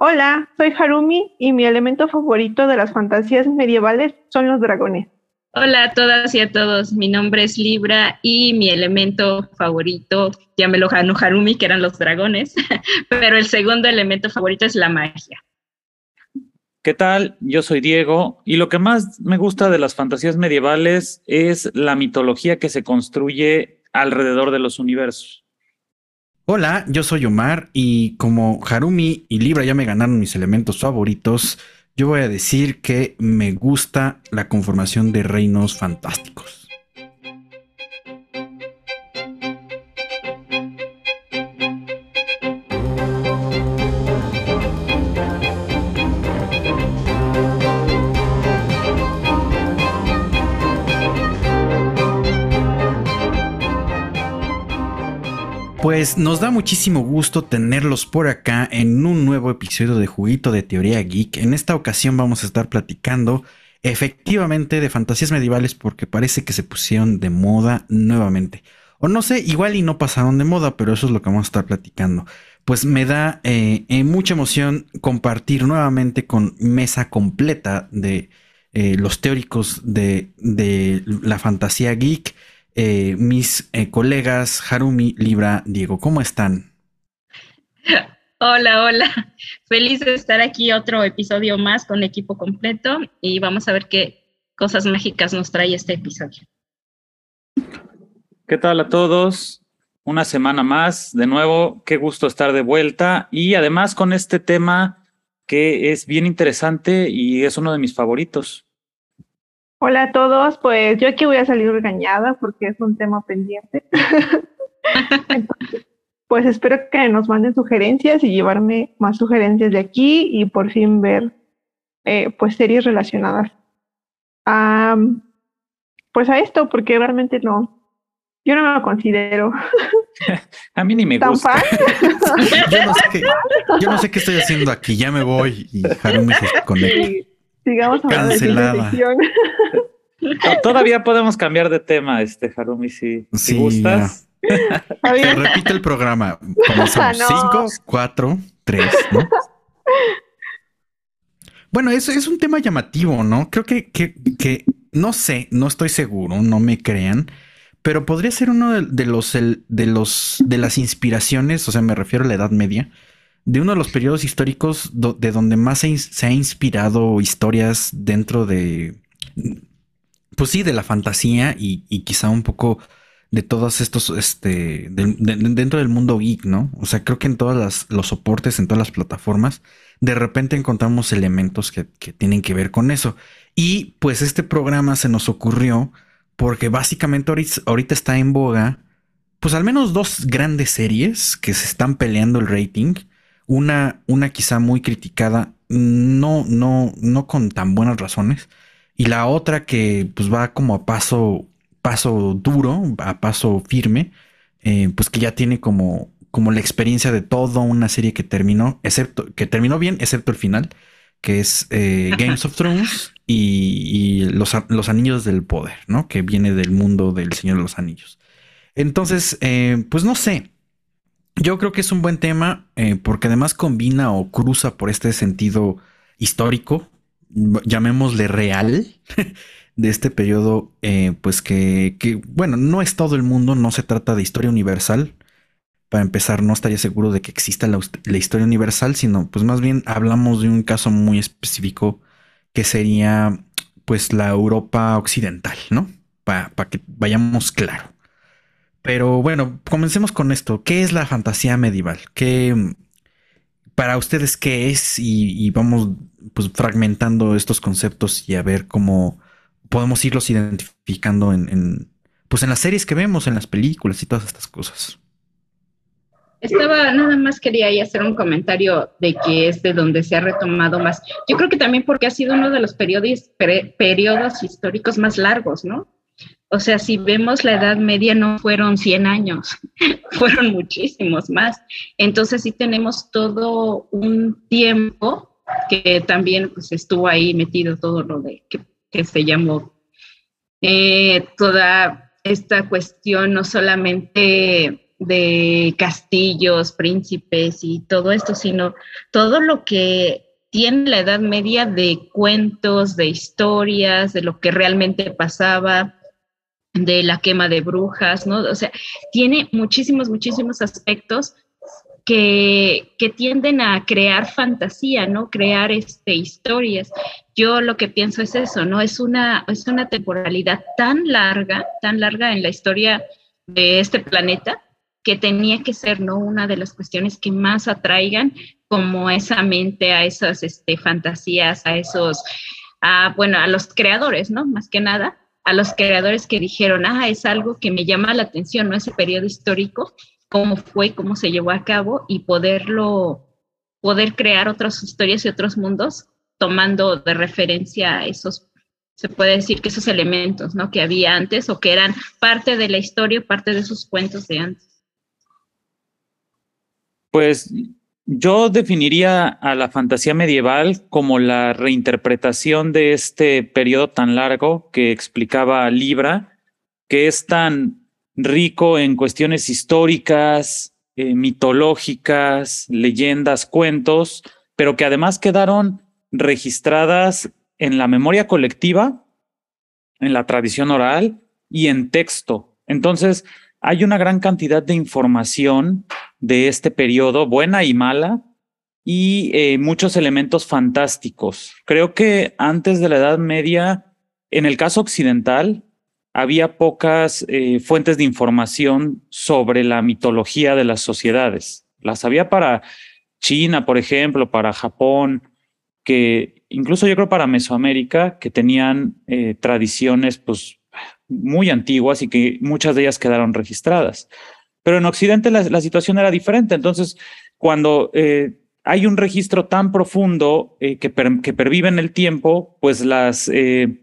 Hola, soy Harumi y mi elemento favorito de las fantasías medievales son los dragones. Hola a todas y a todos, mi nombre es Libra y mi elemento favorito, llámelo Hanu Harumi, que eran los dragones, pero el segundo elemento favorito es la magia. ¿Qué tal? Yo soy Diego y lo que más me gusta de las fantasías medievales es la mitología que se construye alrededor de los universos. Hola, yo soy Omar y como Harumi y Libra ya me ganaron mis elementos favoritos, yo voy a decir que me gusta la conformación de reinos fantásticos. Pues nos da muchísimo gusto tenerlos por acá en un nuevo episodio de Juguito de Teoría Geek. En esta ocasión vamos a estar platicando efectivamente de fantasías medievales porque parece que se pusieron de moda nuevamente. O no sé, igual y no pasaron de moda, pero eso es lo que vamos a estar platicando. Pues me da eh, eh, mucha emoción compartir nuevamente con mesa completa de eh, los teóricos de, de la fantasía geek. Eh, mis eh, colegas Harumi, Libra, Diego. ¿Cómo están? Hola, hola. Feliz de estar aquí otro episodio más con equipo completo y vamos a ver qué cosas mágicas nos trae este episodio. ¿Qué tal a todos? Una semana más, de nuevo, qué gusto estar de vuelta y además con este tema que es bien interesante y es uno de mis favoritos. Hola a todos, pues yo aquí voy a salir regañada porque es un tema pendiente. pues espero que nos manden sugerencias y llevarme más sugerencias de aquí y por fin ver eh, pues series relacionadas a pues a esto porque realmente no yo no me considero a mí ni me gusta. yo, no sé qué, yo, no sé qué, estoy haciendo aquí ya me voy y Harumi se conecta sigamos hablando Cancelada. de Todavía podemos cambiar de tema, este Harumi, si, si gustas. Se repite el programa. Comenzamos. No. Cinco, cuatro, tres, ¿no? Bueno, eso es un tema llamativo, ¿no? Creo que, que, que no sé, no estoy seguro, no me crean, pero podría ser uno de, de los el- de los de las inspiraciones, o sea, me refiero a la Edad Media, de uno de los periodos históricos de donde más se, ha inspirado historias dentro de, pues sí, de la fantasía y, y quizá un poco de todos estos, este, dentro del mundo geek, ¿no? O sea, creo que en todos los soportes, en todas las plataformas, de repente encontramos elementos que, que tienen que ver con eso. Y pues este programa se nos ocurrió porque básicamente ahorita, ahorita está en boga, pues al menos dos grandes series que se están peleando el rating. Una, una quizá muy criticada, no, no, no con tan buenas razones. Y la otra que pues va como a paso, paso duro, a paso firme, eh, pues que ya tiene como, como la experiencia de toda una serie que terminó, excepto, que terminó bien, excepto el final, que es eh, Games of Thrones y, y los, los Anillos del Poder, ¿no? Que viene del mundo del Señor de los Anillos. Entonces, eh, pues no sé. Yo creo que es un buen tema eh, porque además combina o cruza por este sentido histórico, llamémosle real, de este periodo, eh, pues que, bueno, no es todo el mundo, no se trata de historia universal. Para empezar, no estaría seguro de que exista la historia universal, sino pues más bien hablamos de un caso muy específico que sería pues la Europa occidental, ¿no? Para que vayamos claro. Pero bueno, comencemos con esto. ¿Qué es la fantasía medieval? ¿Qué para ustedes qué es? Y, vamos pues fragmentando estos conceptos y a ver cómo podemos irlos identificando en, en, pues en las series que vemos, en las películas y todas estas cosas. Estaba, nada más quería ahí hacer un comentario de que es de donde se ha retomado más. Yo creo que también porque ha sido uno de los periodos, pre- periodos históricos más largos, ¿no? O sea, si vemos la Edad Media no fueron 100 años, fueron muchísimos más. Entonces sí tenemos todo un tiempo que también pues, estuvo ahí metido todo lo de que, se llamó eh, toda esta cuestión no solamente de castillos, príncipes y todo esto, sino todo lo que tiene la Edad Media de cuentos, de historias, de lo que realmente pasaba, de la quema de brujas, ¿no? O sea, tiene muchísimos, muchísimos aspectos que, que, tienden a crear fantasía, ¿no? Crear este, historias. Yo lo que pienso es eso, ¿no? Es una, es una temporalidad tan larga, tan larga en la historia de este planeta, que tenía que ser, ¿no? Una de las cuestiones que más atraigan como esa mente, a esas este, fantasías, a esos, a, bueno, a los creadores, ¿no? Más que nada, a los creadores que dijeron, ah, es algo que me llama la atención, ¿no? Ese periodo histórico, cómo fue, cómo se llevó a cabo y poderlo, poder crear otras historias y otros mundos tomando de referencia esos, se puede decir que esos elementos, ¿no? Que había antes o que eran parte de la historia, parte de esos cuentos de antes. Pues yo definiría a la fantasía medieval como la reinterpretación de este periodo tan largo que explicaba Libra, que es tan rico en cuestiones históricas, eh, mitológicas, leyendas, cuentos, pero que además quedaron registradas en la memoria colectiva, en la tradición oral y en texto. Entonces, hay una gran cantidad de información de este periodo, buena y mala, y eh, muchos elementos fantásticos. Creo que antes de la Edad Media, en el caso occidental, había pocas eh, fuentes de información sobre la mitología de las sociedades. Las había para China, por ejemplo, para Japón, que incluso yo creo para Mesoamérica, que tenían eh, tradiciones pues muy antiguas y que muchas de ellas quedaron registradas. Pero en Occidente la, situación era diferente. Entonces, cuando eh, hay un registro tan profundo eh, que, que, pervive en el tiempo, pues las, eh,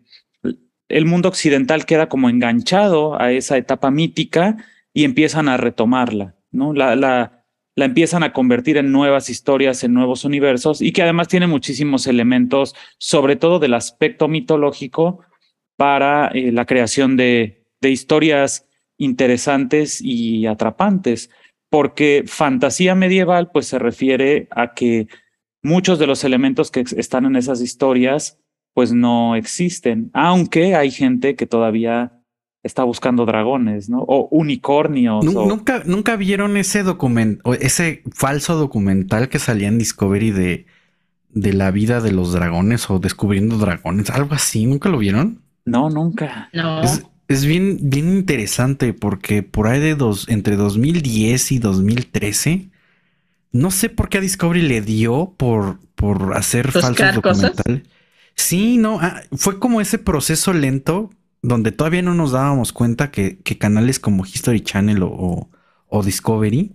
el mundo occidental queda como enganchado a esa etapa mítica y empiezan a retomarla, ¿no? La, la, la empiezan a convertir en nuevas historias, en nuevos universos y que además tiene muchísimos elementos, sobre todo del aspecto mitológico, para la creación de, de historias interesantes y atrapantes, porque fantasía medieval pues se refiere a que muchos de los elementos que están en esas historias pues no existen, aunque hay gente que todavía está buscando dragones, ¿no? O unicornios. Nunca, nunca vieron ese documento, ese falso documental que salía en Discovery de, de la vida de los dragones o descubriendo dragones, algo así. ¿Nunca lo vieron? No, nunca. No es bien, bien interesante porque por ahí de dos, entre 2010 y 2013, no sé por qué a Discovery le dio por, por hacer falsos documentales. Sí, no, ah, fue como ese proceso lento donde todavía no nos dábamos cuenta que, canales como History Channel o, o, Discovery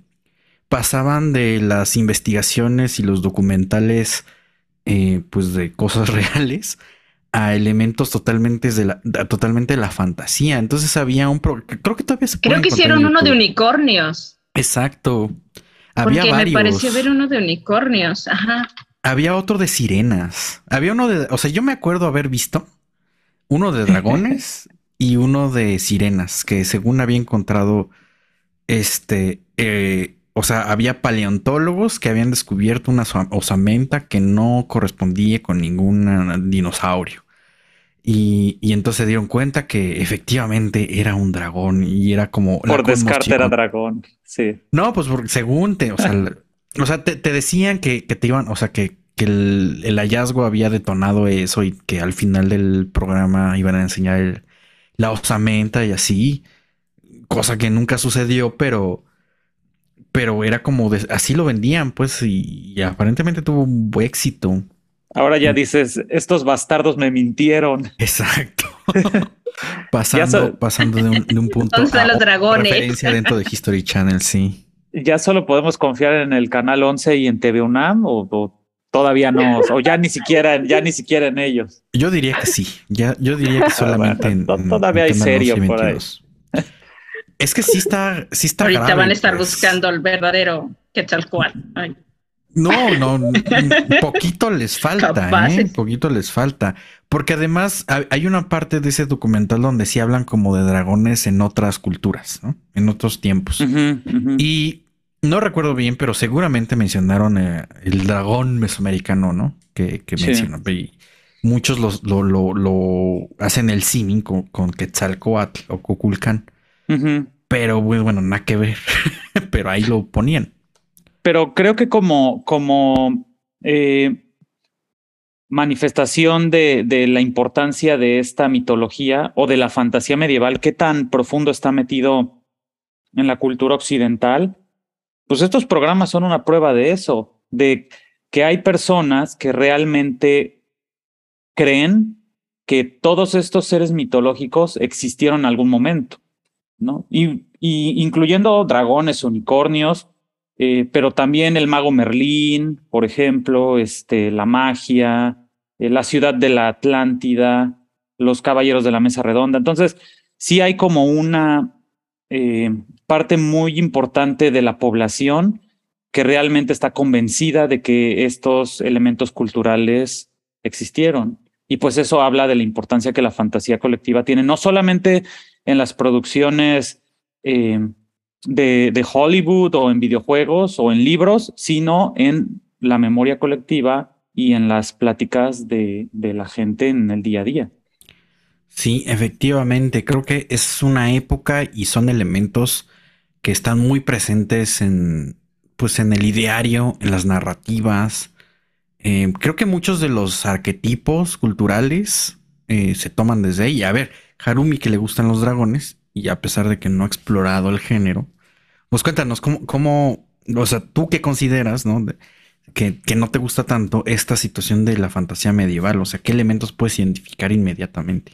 pasaban de las investigaciones y los documentales eh, pues de cosas reales a elementos totalmente de la, totalmente de la fantasía. Entonces había un creo que todavía se Creo que hicieron uno de unicornios. Exacto. Había Porque me pareció ver uno de unicornios. Ajá. Había otro de sirenas. Había uno de, o sea, yo me acuerdo haber visto uno de dragones y uno de sirenas que según había encontrado este eh, o sea, había paleontólogos que habían descubierto una osamenta que no correspondía con ningún dinosaurio. Y, entonces se dieron cuenta que efectivamente era un dragón y era como... Por descarte era dragón, sí. No, pues según te, o sea, te, decían que, te iban, o sea, que, el, hallazgo había detonado eso y que al final del programa iban a enseñar la osamenta y así, cosa que nunca sucedió, pero pero era como así lo vendían, pues, y, aparentemente tuvo un buen éxito. Ahora ya mm. dices, estos bastardos me mintieron. Exacto. pasando, pasando de un, punto a los dragones. referencia dentro de History Channel, sí. ¿Ya solo podemos confiar en el canal 11 y en TV UNAM o, todavía no? O ya ni siquiera, ya ni siquiera en ellos. Yo diría que sí. Ya, yo diría que solamente en, Todavía hay serio por ahí. Es que sí está, sí está Ahorita van a estar pues. buscando el verdadero Quetzalcoatl. No, no, poquito les falta, ¿eh? Poquito les falta. Porque además hay una parte de ese documental donde sí hablan como de dragones en otras culturas, ¿no? En otros tiempos. Y no recuerdo bien, pero seguramente mencionaron eh, el dragón mesoamericano, ¿no? Que, que mencionan. Y muchos lo, lo, hacen el símil con, con, Quetzalcoatl o Pero bueno, nada que ver. pero ahí lo ponían pero creo que como, como eh, manifestación de, de, la importancia de esta mitología o de la fantasía medieval, qué tan profundo está metido en la cultura occidental, pues estos programas son una prueba de eso, de que hay personas que realmente creen que todos estos seres mitológicos existieron en algún momento, ¿no? Y, incluyendo dragones, unicornios, eh, pero también el mago Merlín, por ejemplo, este, la magia, eh, la ciudad de la Atlántida, los caballeros de la mesa redonda. Entonces, sí hay como una eh, parte muy importante de la población que realmente está convencida de que estos elementos culturales existieron. Y pues eso habla de la importancia que la fantasía colectiva tiene, no solamente en las producciones de, Hollywood o en videojuegos o en libros, sino en la memoria colectiva y en las pláticas de, de, la gente en el día a día. Sí, efectivamente, creo que es una época y son elementos que están muy presentes en, pues en el ideario, en las narrativas. Eh, creo que muchos de los arquetipos culturales eh, se toman desde ahí. A ver, Harumi que le gustan los dragones, y a pesar de que no ha explorado el género, pues cuéntanos, ¿cómo, cómo o sea, tú qué consideras, ¿no? que, que, no te gusta tanto esta situación de la fantasía medieval, o sea, ¿qué elementos puedes identificar inmediatamente?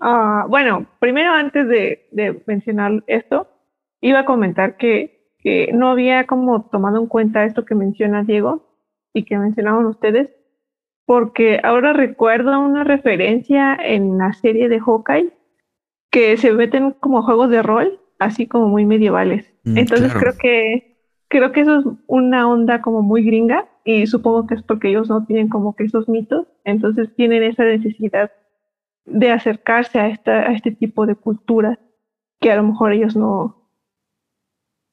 Ah, bueno, primero antes de, de, mencionar esto, iba a comentar que, que no había como tomado en cuenta esto que menciona Diego y que mencionaban ustedes, porque ahora recuerdo una referencia en la serie de Hawkeye que se meten como juegos de rol, así como muy medievales. Mm, Entonces creo que creo que eso es una onda como muy gringa y supongo que es porque ellos no tienen como que esos mitos, entonces tienen esa necesidad de acercarse a, esta, a este tipo de culturas que a lo mejor ellos no,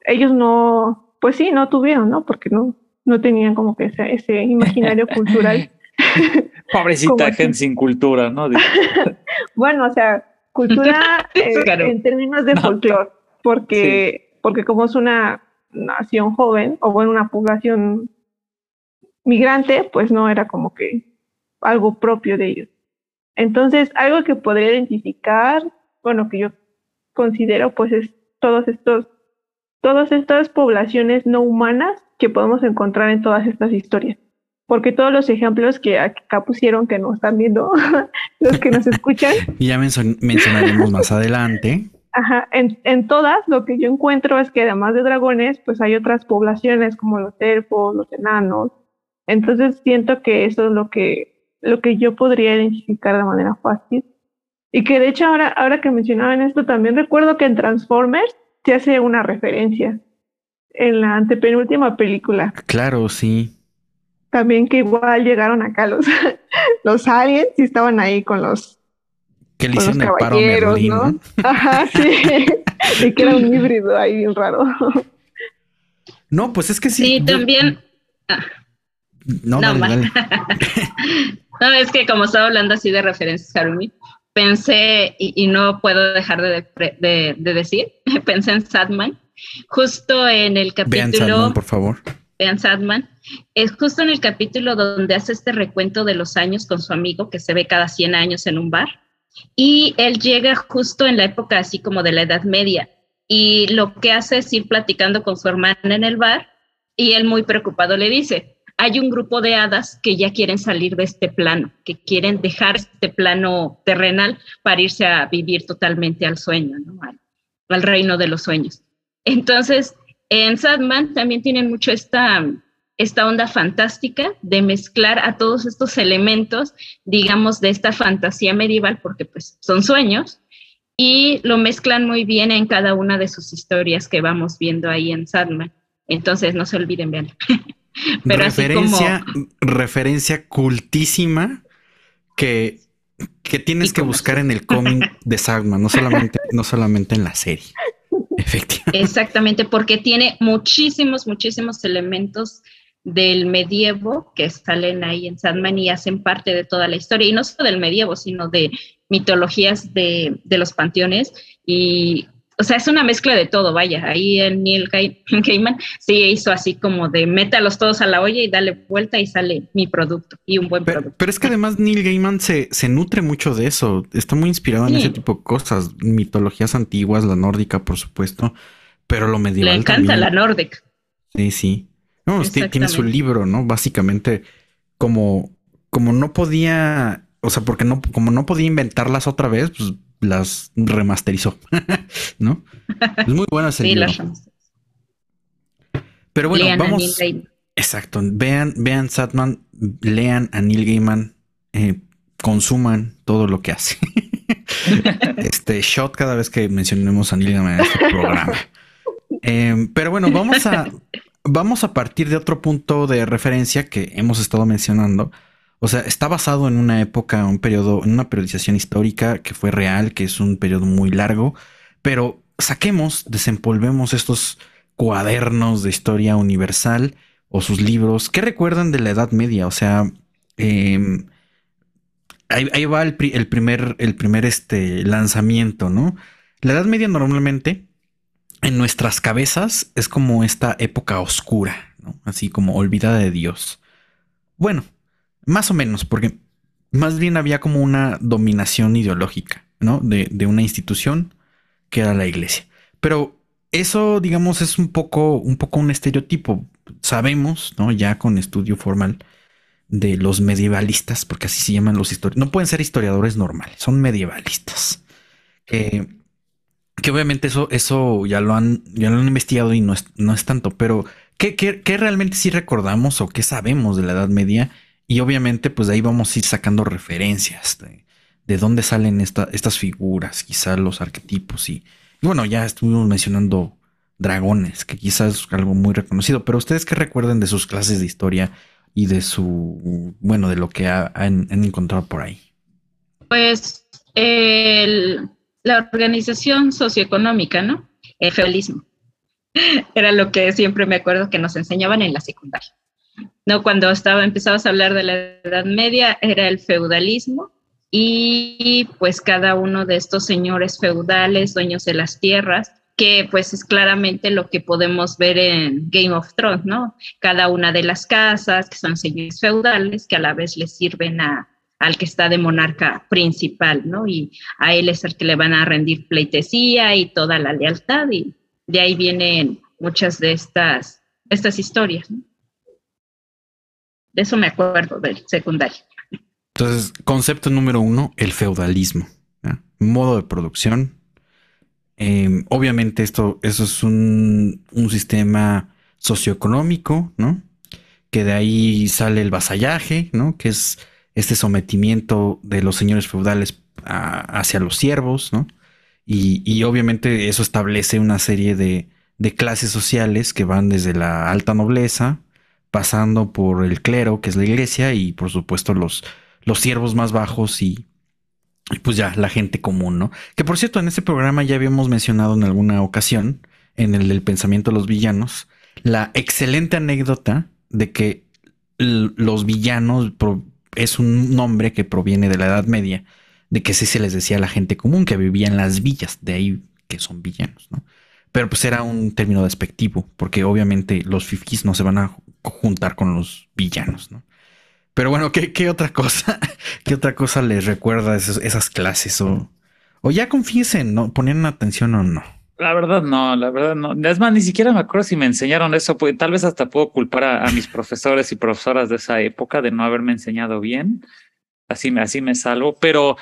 ellos no, pues sí, no tuvieron, ¿no? Porque no, no tenían como que ese, ese imaginario cultural. Pobrecita gente sin cultura, ¿no? bueno, o sea, cultura eh, en términos de folclore, porque, porque como es una nación joven, o bueno, una población migrante, pues no era como que algo propio de ellos. Entonces, algo que podría identificar, bueno, que yo considero, pues es todos estos, todas estas poblaciones no humanas que podemos encontrar en todas estas historias porque todos los ejemplos que acá pusieron que nos están viendo, los que nos escuchan. Y ya mencionaremos más adelante. Ajá, en, en, todas lo que yo encuentro es que además de dragones, pues hay otras poblaciones como los elfos, los enanos. Entonces siento que eso es lo que, lo que yo podría identificar de manera fácil. Y que de hecho ahora, ahora que mencionaban esto, también recuerdo que en Transformers se hace una referencia en la antepenúltima película. Claro, sí también que igual llegaron acá los, los aliens y estaban ahí con los, que le hicieron el paro Merlín, ¿no? Ajá, sí. y que era un híbrido ahí bien raro. No, pues es que sí. Sí, también. Ah. No, no, no, es que como estaba hablando así de referencias, Harumi, pensé, y, no puedo dejar de, de, de, decir, pensé en Sadman, justo en el capítulo. Vean Sadman, por favor vean Sadman, es justo en el capítulo donde hace este recuento de los años con su amigo que se ve cada 100 años en un bar. Y él llega justo en la época así como de la Edad Media. Y lo que hace es ir platicando con su hermana en el bar y él muy preocupado le dice, hay un grupo de hadas que ya quieren salir de este plano, que quieren dejar este plano terrenal para irse a vivir totalmente al sueño, al, al reino de los sueños. Entonces, en Sadman también tienen mucho esta, esta onda fantástica de mezclar a todos estos elementos, digamos, de esta fantasía medieval, porque pues son sueños, y lo mezclan muy bien en cada una de sus historias que vamos viendo ahí en Sadman. Entonces, no se olviden, vean. Pero referencia, así como... referencia cultísima que, que tienes que buscar en el cómic de Sagman, no solamente, no solamente en la serie. Efectivamente. Exactamente, porque tiene muchísimos, muchísimos elementos del medievo que salen ahí en Sandman y hacen parte de toda la historia, y no solo del medievo, sino de mitologías de, de los panteones. Y o sea, es una mezcla de todo, vaya. Ahí en Neil Gaiman sí hizo así como de métalos todos a la olla y dale vuelta y sale mi producto y un buen pero, producto. Pero es que además Neil Gaiman se, se nutre mucho de eso. Está muy inspirado en ese tipo de cosas. Mitologías antiguas, la nórdica, por supuesto, pero lo medieval. Le encanta la nórdica. Sí, sí. No, tiene su libro, ¿no? Básicamente, como, como no podía, o sea, porque no, como no podía inventarlas otra vez, pues las remasterizó, ¿no? Es muy bueno ese libro. Pero bueno, vamos. Exacto. Vean, vean Satman, lean a Neil Gaiman, eh, consuman todo lo que hace. este shot cada vez que mencionemos a Neil Gaiman en este programa. Em, pero bueno, vamos a, vamos a partir de otro punto de referencia que hemos estado mencionando o sea, está basado en una época, un periodo, en una periodización histórica que fue real, que es un periodo muy largo, pero saquemos, desempolvemos estos cuadernos de historia universal o sus libros. ¿Qué recuerdan de la Edad Media? O sea, em, ahí, va el, primer, el primer este, lanzamiento, ¿no? La Edad Media normalmente en nuestras cabezas es como esta época oscura, ¿no? Así como olvidada de Dios. Bueno, más o menos, porque más bien había como una dominación ideológica, ¿no? De, una institución que era la iglesia. Pero eso, digamos, es un poco, un poco un estereotipo. Sabemos, ¿no? Ya con estudio formal de los medievalistas, porque así se llaman los historiadores. No pueden ser historiadores normales, son medievalistas. que obviamente eso, eso ya lo han, ya lo han investigado y no es, no es tanto, pero ¿qué, qué realmente sí recordamos o qué sabemos de la Edad Media? Y obviamente, pues de ahí vamos a ir sacando referencias de, dónde salen estas figuras, quizás los arquetipos. Y, bueno, ya estuvimos mencionando dragones, que quizás es algo muy reconocido. Pero ustedes qué recuerden de sus clases de historia y de su, bueno, de lo que han, encontrado por ahí. Pues la organización socioeconómica, ¿no? El feudalismo. Era lo que siempre me acuerdo que nos enseñaban en la secundaria. ¿no? Cuando estaba, empezabas a hablar de la Edad Media, era el feudalismo y pues cada uno de estos señores feudales, dueños de las tierras, que pues es claramente lo que podemos ver en Game of Thrones, ¿no? Cada una de las casas, que son señores feudales, que a la vez les sirven a, al que está de monarca principal, ¿no? Y a él es el que le van a rendir pleitesía y toda la lealtad, y de ahí vienen muchas de estas, estas historias. De eso me acuerdo del secundario. Entonces, concepto número uno, el feudalismo. Modo de producción. Em, obviamente esto, eso es un, sistema socioeconómico, ¿no? Que de ahí sale el vasallaje, ¿no? Que es este sometimiento de los señores feudales hacia los siervos, ¿no? Y, obviamente eso establece una serie de, de clases sociales que van desde la alta nobleza, pasando por el clero, que es la iglesia, y por supuesto los, los siervos más bajos y, pues ya la gente común, ¿no? Que por cierto, en este programa ya habíamos mencionado en alguna ocasión, en el del pensamiento de los villanos, la excelente anécdota de que los villanos es un nombre que proviene de la Edad Media, de que sí se les decía a la gente común que vivía en las villas, de ahí que son villanos, ¿no? Pero pues era un término despectivo, porque obviamente los fifis no se van a juntar con los villanos, ¿no? Pero bueno, ¿qué, otra cosa? ¿Qué otra cosa les recuerda esas, clases? O, o ya confiesen, ¿no? ¿Ponían atención o no? La verdad no, la verdad no. Es más, ni siquiera me acuerdo si me enseñaron eso. Pues, tal vez hasta puedo culpar a, mis profesores y profesoras de esa época de no haberme enseñado bien. Así así me salvo. Pero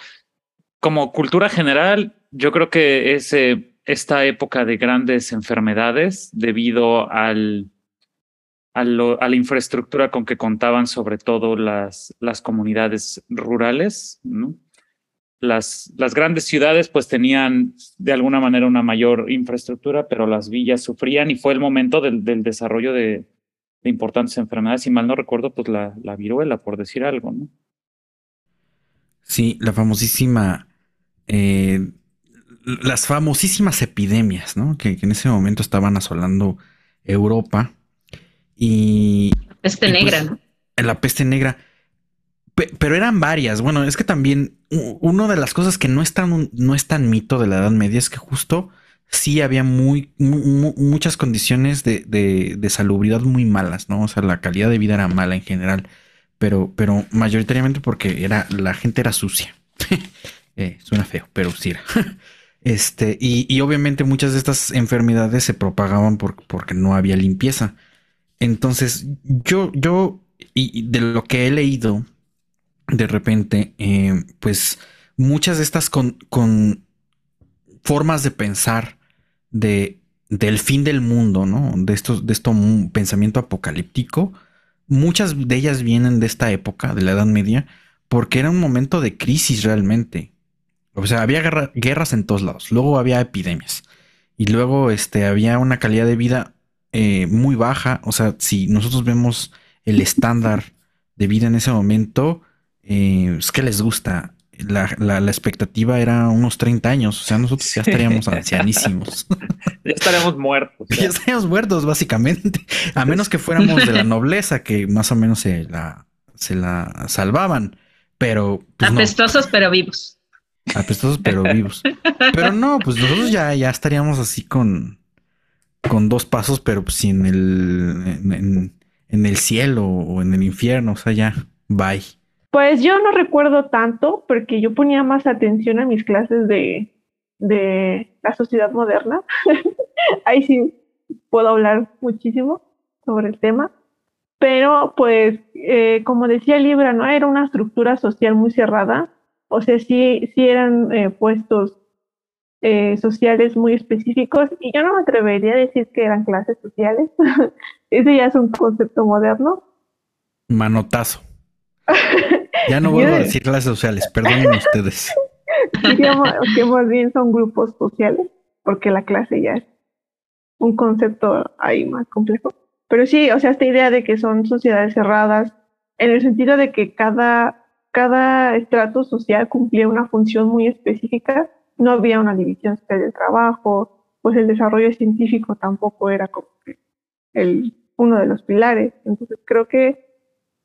como cultura general, yo creo que es esta época de grandes enfermedades debido al a, la infraestructura con que contaban sobre todo las, las comunidades rurales, ¿no? Las, las grandes ciudades pues tenían de alguna manera una mayor infraestructura, pero las villas sufrían y fue el momento del, del desarrollo de, de, importantes enfermedades. Si mal no recuerdo, pues la, la viruela, por decir algo, ¿no? Sí, la famosísima, eh, las famosísimas epidemias, ¿no? Que, que, en ese momento estaban asolando Europa y... Peste y negra, pues, ¿no? La peste negra pero eran varias. Bueno, es que también una de las cosas que no es tan, no es tan mito de la Edad Media es que justo sí había muy, muchas condiciones de, de, de, salubridad muy malas, ¿no? O sea, la calidad de vida era mala en general, pero, pero mayoritariamente porque era, la gente era sucia. eh, suena feo, pero sí este, y, y, obviamente muchas de estas enfermedades se propagaban por, porque no había limpieza. Entonces, yo, yo, y de lo que he leído, de repente, eh, pues muchas de estas con, con, formas de pensar de, del fin del mundo, ¿no? De estos, de esto pensamiento apocalíptico, muchas de ellas vienen de esta época, de la Edad Media, porque era un momento de crisis realmente. O sea, había guerra, guerras en todos lados, luego había epidemias y luego este, había una calidad de vida eh, muy baja. O sea, si nosotros vemos el estándar de vida en ese momento, eh, es que les gusta. La, la, la, expectativa era unos 30 años, o sea, nosotros ya estaríamos ancianísimos. ya estaríamos muertos. Ya. ya estaríamos muertos, básicamente. A menos que fuéramos de la nobleza, que más o menos se la, se la salvaban. Pero. Pues Apestosos, no. pero vivos. Apestosos, pero vivos. Pero no, pues nosotros ya, ya estaríamos así con, con dos pasos, pero pues en el, en, en, en el cielo o en el infierno. O sea, ya, bye. Pues yo no recuerdo tanto porque yo ponía más atención a mis clases de, de la sociedad moderna. Ahí sí puedo hablar muchísimo sobre el tema. Pero pues, eh, como decía Libra, ¿no? Era una estructura social muy cerrada. O sea, sí, sí eran eh, puestos eh, sociales muy específicos y yo no me atrevería a decir que eran clases sociales. Ese ya es un concepto moderno. Manotazo. Ya no vuelvo a decir clases sociales, perdonen ustedes. Que más bien son grupos sociales, porque la clase ya es un concepto ahí más complejo. Pero sí, o sea, esta idea de que son sociedades cerradas, en el sentido de que cada, cada estrato social cumplía una función muy específica, no había una división del trabajo, pues el desarrollo científico tampoco era como el, uno de los pilares. Entonces creo que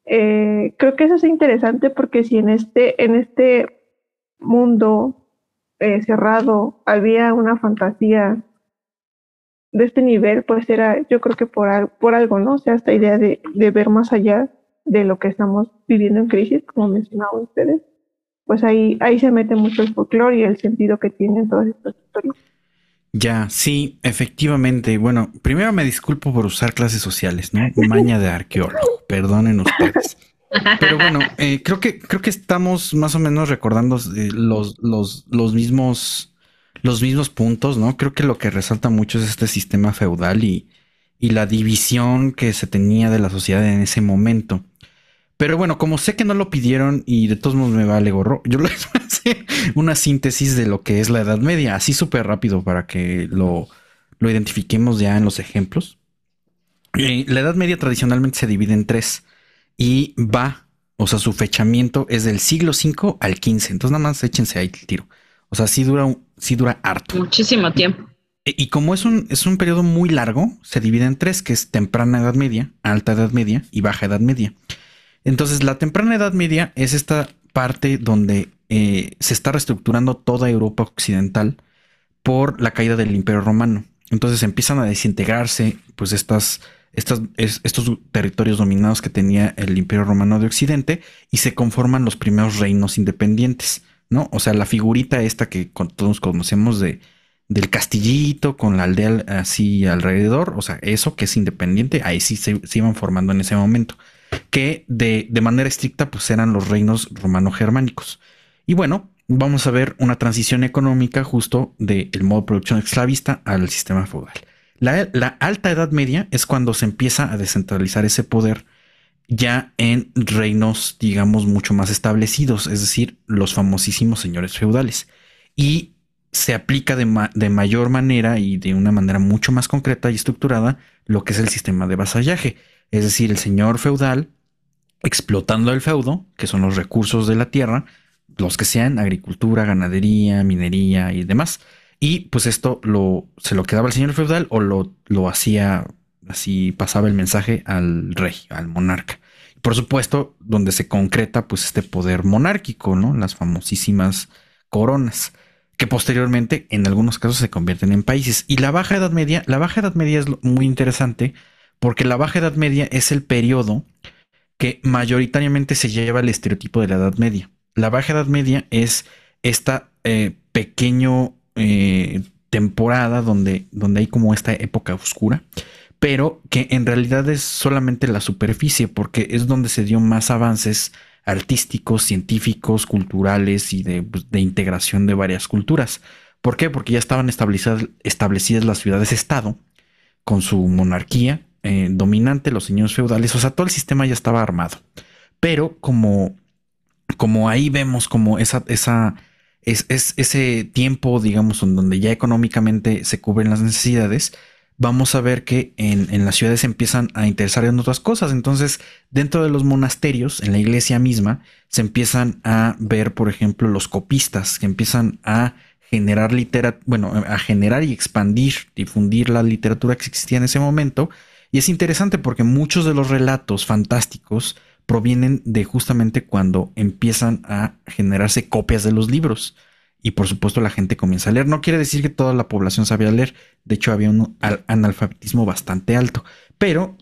eh, creo que eso es interesante porque si en este, en este mundo eh, cerrado había una fantasía de este nivel, pues era, yo creo que por, por algo, ¿no? O sea, esta idea de, de ver más allá de lo que estamos viviendo en crisis, como mencionaban ustedes, pues ahí, ahí se mete mucho el folclore y el sentido que tienen todas estas historias. Ya, sí, efectivamente. Bueno, primero me disculpo por usar clases sociales, ¿no? Maña de arqueólogo, perdonen ustedes. Pero bueno, eh, creo que creo que estamos más o menos recordando eh, los, los, los mismos los mismos puntos, ¿no? Creo que lo que resalta mucho es este sistema feudal y, y la división que se tenía de la sociedad en ese momento. Pero bueno, como sé que no lo pidieron y de todos modos me vale gorro, yo les hacer una síntesis de lo que es la Edad Media, así súper rápido para que lo, lo, identifiquemos ya en los ejemplos. Eh, la Edad Media tradicionalmente se divide en tres y va, o sea, su fechamiento es del siglo V al XV. Entonces nada más échense ahí el tiro. O sea, sí dura, sí dura harto. Muchísimo tiempo. E, y como es un, es un periodo muy largo, se divide en tres, que es temprana Edad Media, alta Edad Media y baja Edad Media. Entonces, la temprana Edad Media es esta parte donde eh, se está reestructurando toda Europa occidental por la caída del Imperio Romano. Entonces empiezan a desintegrarse pues estas, estos territorios dominados que tenía el Imperio Romano de Occidente y se conforman los primeros reinos independientes, ¿no? O sea, la figurita esta que todos conocemos de, del castillito con la aldea así alrededor, o sea, eso que es independiente, ahí sí se, se iban formando en ese momento que de, de manera estricta pues eran los reinos romano-germánicos. Y bueno, vamos a ver una transición económica justo del modo de producción esclavista al sistema feudal. La, la, alta edad media es cuando se empieza a descentralizar ese poder ya en reinos, digamos, mucho más establecidos, es decir, los famosísimos señores feudales. Y se aplica de, de, mayor manera y de una manera mucho más concreta y estructurada lo que es el sistema de vasallaje. Es decir, el señor feudal explotando el feudo, que son los recursos de la tierra, los que sean agricultura, ganadería, minería y demás. Y pues esto lo, se lo quedaba el señor feudal o lo, lo hacía así, pasaba el mensaje al rey, al monarca. Por supuesto, donde se concreta pues este poder monárquico, ¿no? Las famosísimas coronas que posteriormente en algunos casos se convierten en países. Y la Baja Edad Media, la Baja Edad Media es muy interesante porque la Baja Edad Media es el periodo que mayoritariamente se lleva el estereotipo de la Edad Media. La Baja Edad Media es esta eh, pequeño eh, temporada donde, donde hay como esta época oscura, pero que en realidad es solamente la superficie porque es donde se dio más avances artísticos, científicos, culturales y pues, de, integración de varias culturas. ¿Por qué? Porque ya estaban establecidas, establecidas las ciudades-estado con su monarquía eh, dominante, los señores feudales, o sea, todo el sistema ya estaba armado. Pero como, como ahí vemos como esa, esa, es, ese tiempo, digamos, en donde ya económicamente se cubren las necesidades, vamos a ver que en, las ciudades empiezan a interesar en otras cosas. Entonces, dentro de los monasterios, en la iglesia misma, se empiezan a ver, por ejemplo, los copistas, que empiezan a generar literatura, bueno, a generar y expandir, difundir la literatura que existía en ese momento. Y es interesante porque muchos de los relatos fantásticos provienen de justamente cuando empiezan a generarse copias de los libros y por supuesto la gente comienza a leer. No quiere decir que toda la población sabía leer, de hecho había un analfabetismo bastante alto, pero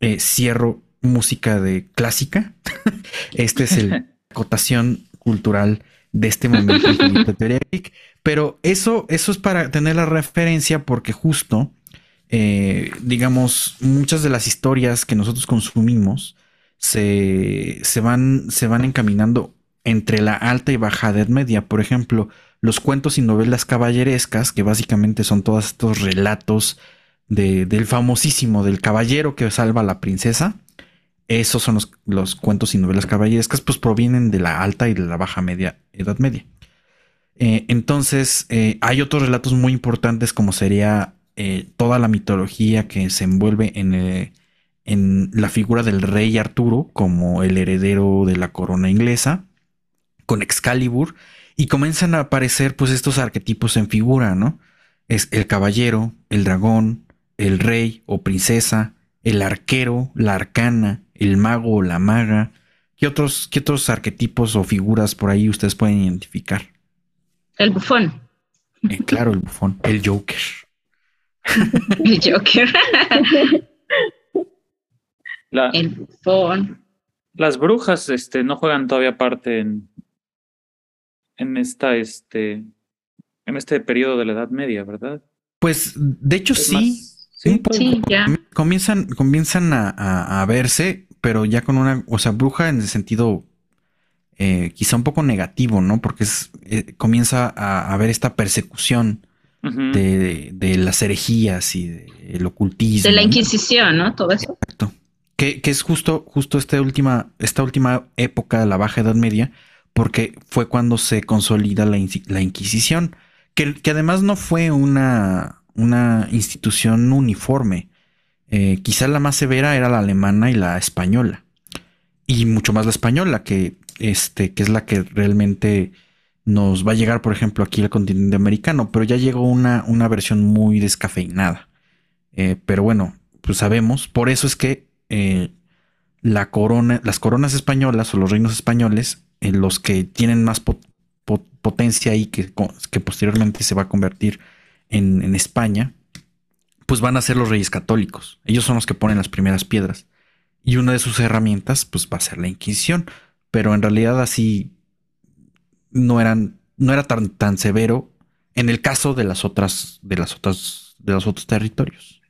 eh, cierro música de clásica. este es el acotación cultural de este momento de teoría pero eso, eso es para tener la referencia porque justo, eh, digamos, muchas de las historias que nosotros consumimos se, se, van, se van encaminando entre la alta y baja edad media. Por ejemplo, los cuentos y novelas caballerescas, que básicamente son todos estos relatos del famosísimo, del caballero que salva a la princesa. Esos son los, cuentos y novelas caballerescas, pues provienen de la alta y de la baja media, edad media. Eh, entonces, eh, hay otros relatos muy importantes como sería eh, toda la mitología que se envuelve en, en la figura del rey Arturo como el heredero de la corona inglesa con Excalibur y comienzan a aparecer pues estos arquetipos en figura, ¿no? Es el caballero, el dragón, el rey o princesa, el arquero, la arcana, el mago o la maga. ¿Qué otros, qué otros arquetipos o figuras por ahí ustedes pueden identificar? El bufón. Eh, claro, el bufón. El Joker. el Joker. el bufón. Las brujas este, no juegan todavía parte en, en esta, este, en este periodo de la Edad Media, ¿verdad? Pues de hecho sí. sí, ya. Comienzan, comienzan a, verse, pero ya con una, o sea, bruja en el sentido eh, quizá un poco negativo, ¿no? Porque es, eh, comienza a haber esta persecución de, las herejías y del ocultismo. De la Inquisición, ¿no? Todo eso. Exacto. Que, que es justo, justo esta última, esta última época de la Baja Edad Media, porque fue cuando se consolida la, Inquisición, que, además no fue una, una institución uniforme. Eh, quizá la más severa era la alemana y la española. Y mucho más la española, que, este, que es la que realmente nos va a llegar, por ejemplo, aquí al continente americano. Pero ya llegó una, una versión muy descafeinada. Eh, pero bueno, pues sabemos, por eso es que eh, la corona, las coronas españolas o los reinos españoles en los que tienen más potencia y que, posteriormente se va a convertir en, España, pues van a ser los reyes católicos. Ellos son los que ponen las primeras piedras. Y una de sus herramientas, pues va a ser la Inquisición. Pero en realidad así no eran, no era tan, tan severo en el caso de las otras, de las otras, de los otros territorios.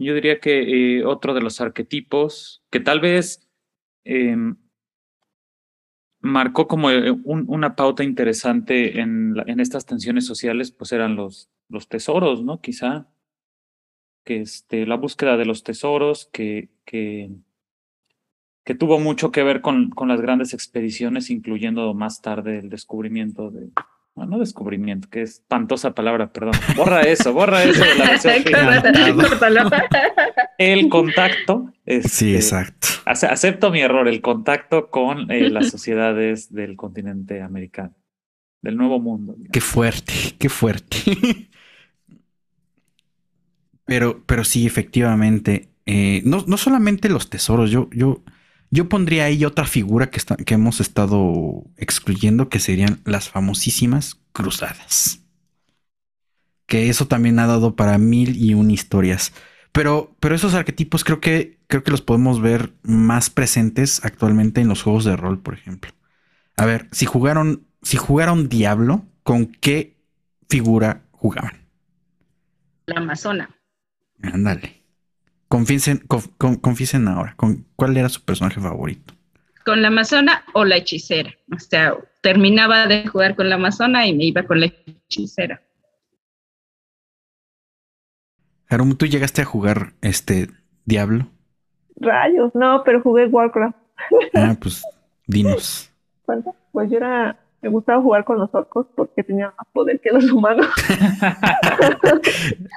Yo diría que eh, otro de los arquetipos que tal vez em, marcó como eh, una pauta interesante en, estas tensiones sociales, pues eran los, los tesoros, ¿no? Quizá que este, la búsqueda de los tesoros que, que, que tuvo mucho que ver con, con las grandes expediciones, incluyendo más tarde el descubrimiento de, no descubrimiento, que es espantosa palabra, perdón. Borra eso, borra eso de la versión El contacto. Este, sí, exacto. Acepto mi error, el contacto con eh, las sociedades del continente americano, del nuevo mundo. Qué fuerte, qué fuerte. pero, pero sí, efectivamente, eh, no, no solamente los tesoros, yo, yo, yo pondría ahí otra figura que, que hemos estado excluyendo, que serían las famosísimas cruzadas. Que eso también ha dado para mil y un historias. Pero, pero esos arquetipos creo que, creo que los podemos ver más presentes actualmente en los juegos de rol, por ejemplo. A ver, si jugaron, si jugaron Diablo, ¿con qué figura jugaban? La Amazona. Ándale. Confiesen, confiesen ahora, ¿con cuál era su personaje favorito? Con la Amazona o la hechicera. O sea, terminaba de jugar con la Amazona y me iba con la hechicera. Harum, ¿tú llegaste a jugar este Diablo? Rayos, no, pero jugué Warcraft. Ah, pues dinos. Pues yo era me gustaba jugar con los orcos porque tenían más poder que los humanos.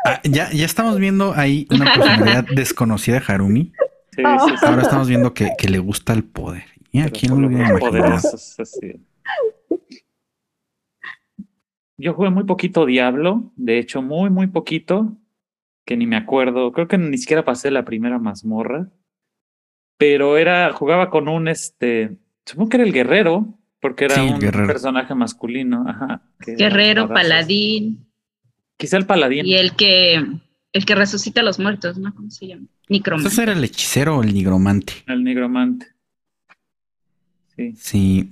Ah, ya, ya estamos viendo ahí una personalidad desconocida de Harumi. Ahora estamos viendo que, le gusta el poder. Y aquí no lo Yo jugué muy poquito Diablo, de hecho, muy, muy poquito, que ni me acuerdo. Creo que ni siquiera pasé la primera mazmorra. Pero era, jugaba con un este, supongo que era el guerrero, porque era un personaje masculino. Ajá, guerrero, paladín. Quizá el paladín. Y el que el que resucita a los muertos, ¿no? ¿Cómo se llama? Nigromante. ¿Ese era el hechicero o el nigromante? El nigromante. Sí. Sí.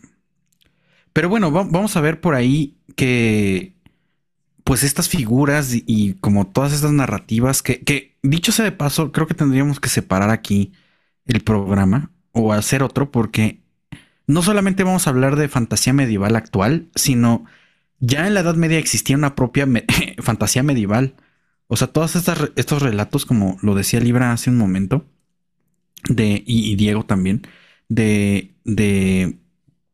Pero bueno, vamos a ver por ahí que pues estas figuras y, como todas estas narrativas que, que, dicho sea de paso, creo que tendríamos que separar aquí el programa o hacer otro porque no solamente vamos a hablar de fantasía medieval actual, sino ya en la Edad Media existía una propia fantasía medieval. O sea, todos estos relatos, como lo decía Libra hace un momento, de, y, Diego también, de, de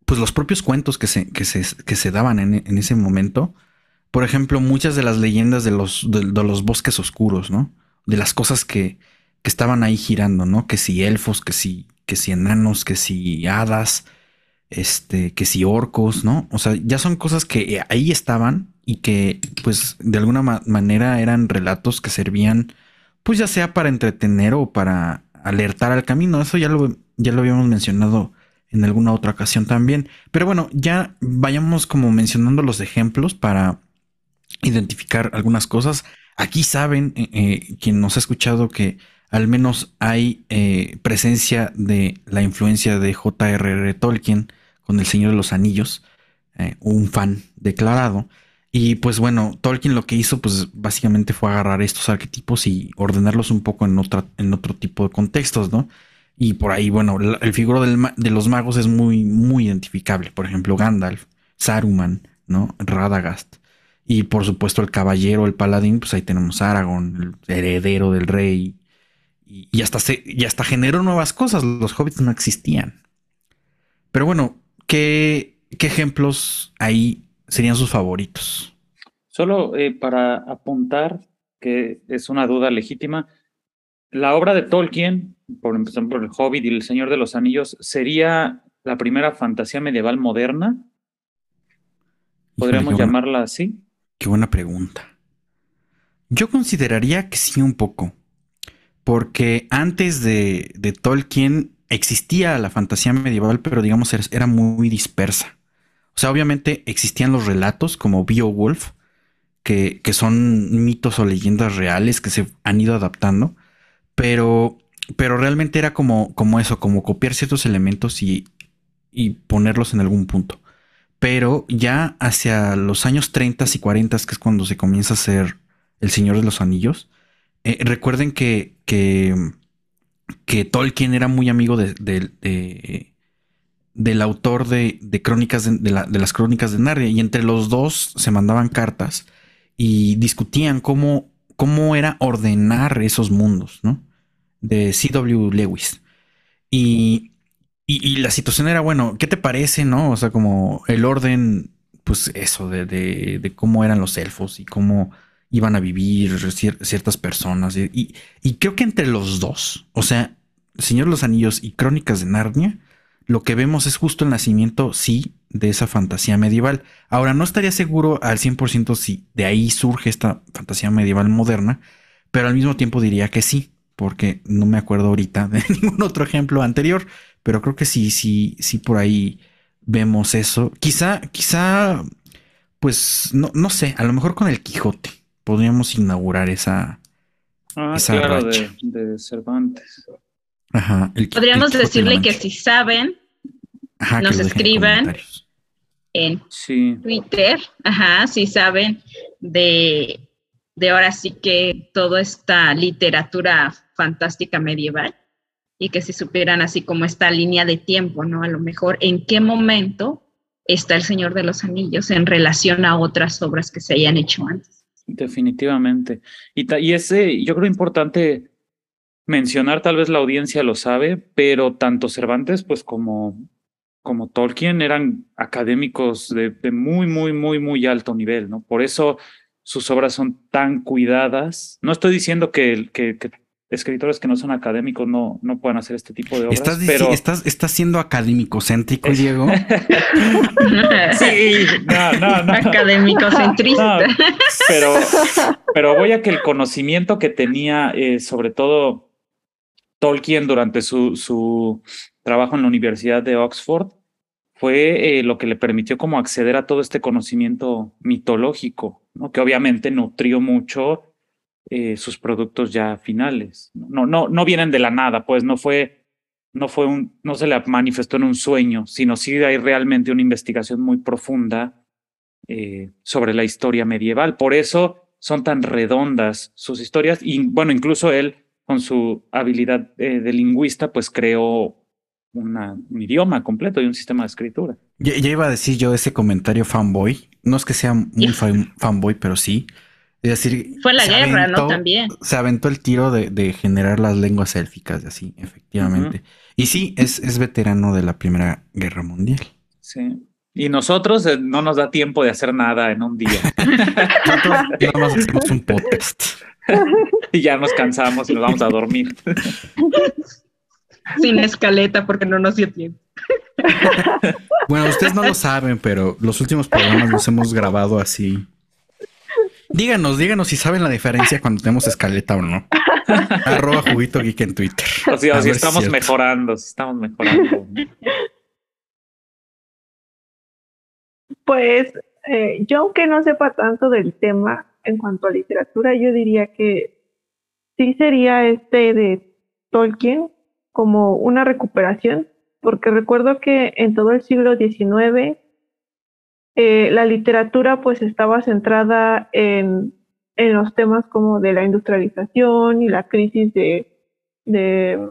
pues los propios cuentos que se, que se, daban en, ese momento. Por ejemplo, muchas de las leyendas de los, de, los bosques oscuros, ¿no? De las cosas que, que, estaban ahí girando, ¿no? Que si elfos, que si, que si enanos, que si hadas, este, que si orcos, ¿no? O sea, ya son cosas que ahí estaban y que pues de alguna manera eran relatos que servían pues ya sea para entretener o para alertar al camino. Eso ya lo, ya lo habíamos mencionado en alguna otra ocasión también. Pero bueno, ya vayamos como mencionando los ejemplos para identificar algunas cosas. Aquí saben, eh, eh, quien nos ha escuchado, que al menos hay eh, presencia de la influencia de J.R.R. Tolkien con El Señor de los Anillos, eh, un fan declarado. Y pues bueno, Tolkien lo que hizo pues básicamente fue agarrar estos arquetipos y ordenarlos un poco en, otra, en otro tipo de contextos, ¿no? Y por ahí, bueno, el figuro de los magos es muy, muy identificable. Por ejemplo, Gandalf, Saruman, ¿no? Radagast. Y por supuesto el caballero, el paladín, pues ahí tenemos Aragorn, el heredero del rey. Y, hasta, se, y hasta generó nuevas cosas. Los hobbits no existían. Pero bueno, ¿Qué, ejemplos ahí serían sus favoritos? Solo eh, para apuntar, que es una duda legítima, la obra de Tolkien, por por El Hobbit y El Señor de los Anillos, ¿sería la primera fantasía medieval moderna? ¿Podríamos llamarla así? Qué buena pregunta. Yo consideraría que sí un poco, porque antes de, de Tolkien existía la fantasía medieval, pero digamos era muy dispersa. O sea, obviamente existían los relatos como Beowulf, que, que son mitos o leyendas reales que se han ido adaptando, pero, pero realmente era como, como eso, como copiar ciertos elementos y, y ponerlos en algún punto. Pero ya hacia los años 30 y 40, que es cuando se comienza a hacer El Señor de los Anillos, eh, recuerden que, que que Tolkien era muy amigo de, del autor de, crónicas de, las crónicas de Narnia y entre los dos se mandaban cartas y discutían cómo, cómo era ordenar esos mundos, ¿no? De C.W. Lewis. Y, y, la situación era, bueno, ¿qué te parece, no? O sea, como el orden, pues eso, de, cómo eran los elfos y cómo iban a vivir ciertas personas. Y, creo que entre los dos, o sea, Señor de los Anillos y Crónicas de Narnia, lo que vemos es justo el nacimiento, sí, de esa fantasía medieval. Ahora, no estaría seguro al 100% si de ahí surge esta fantasía medieval moderna, pero al mismo tiempo diría que sí, porque no me acuerdo ahorita de ningún otro ejemplo anterior, pero creo que sí, sí, sí por ahí vemos eso. Quizá, quizá, pues, no, no sé, a lo mejor con el Quijote podríamos inaugurar esa, ah, claro, De, Cervantes. Ajá. Podríamos decirle que si saben, nos escriban en, Twitter, ajá, si saben de, de ahora sí que toda esta literatura fantástica medieval y que si supieran así como esta línea de tiempo, ¿no? A lo mejor en qué momento está el Señor de los Anillos en relación a otras obras que se hayan hecho antes. Definitivamente. Y, y ese, yo creo importante mencionar, tal vez la audiencia lo sabe, pero tanto Cervantes, pues como, como Tolkien eran académicos de, muy, muy, muy, muy alto nivel, ¿no? Por eso sus obras son tan cuidadas. No estoy diciendo que escritores que no son académicos no, no puedan hacer este tipo de obras. ¿Estás, pero... estás, estás siendo académico céntrico, Diego? sí, no, no, no. Académico centrista. pero, pero voy a que el conocimiento que tenía, eh, sobre todo Tolkien durante su, su trabajo en la Universidad de Oxford, fue eh, lo que le permitió como acceder a todo este conocimiento mitológico, ¿no? que obviamente nutrió mucho eh, sus productos ya finales. No, no, no vienen de la nada, pues no fue, no fue un, no se le manifestó en un sueño, sino sí hay realmente una investigación muy profunda eh, sobre la historia medieval. Por eso son tan redondas sus historias y bueno, incluso él con su habilidad eh, de lingüista, pues creó una, un idioma completo y un sistema de escritura. Ya, iba a decir yo ese comentario fanboy. No es que sea muy fanboy, pero sí. Es decir, fue la guerra, ¿no? También. Se aventó el tiro de, generar las lenguas élficas, así, efectivamente. Y sí, es, es veterano de la Primera Guerra Mundial. Sí. Y nosotros eh, no nos da tiempo de hacer nada en un día. nosotros nada más hacemos un podcast. y ya nos cansamos y nos vamos a dormir. Sin escaleta porque no nos dio tiempo. bueno, ustedes no lo saben, pero los últimos programas los hemos grabado así Díganos, díganos si saben la diferencia cuando tenemos escaleta o no. Arroba juguito geek en Twitter. O sea, si estamos mejorando, si estamos mejorando. Pues eh, yo aunque no sepa tanto del tema en cuanto a literatura, yo diría que sí sería este de Tolkien como una recuperación, porque recuerdo que en todo el siglo XIX eh, la literatura pues estaba centrada en, en, los temas como de la industrialización y la crisis de, de,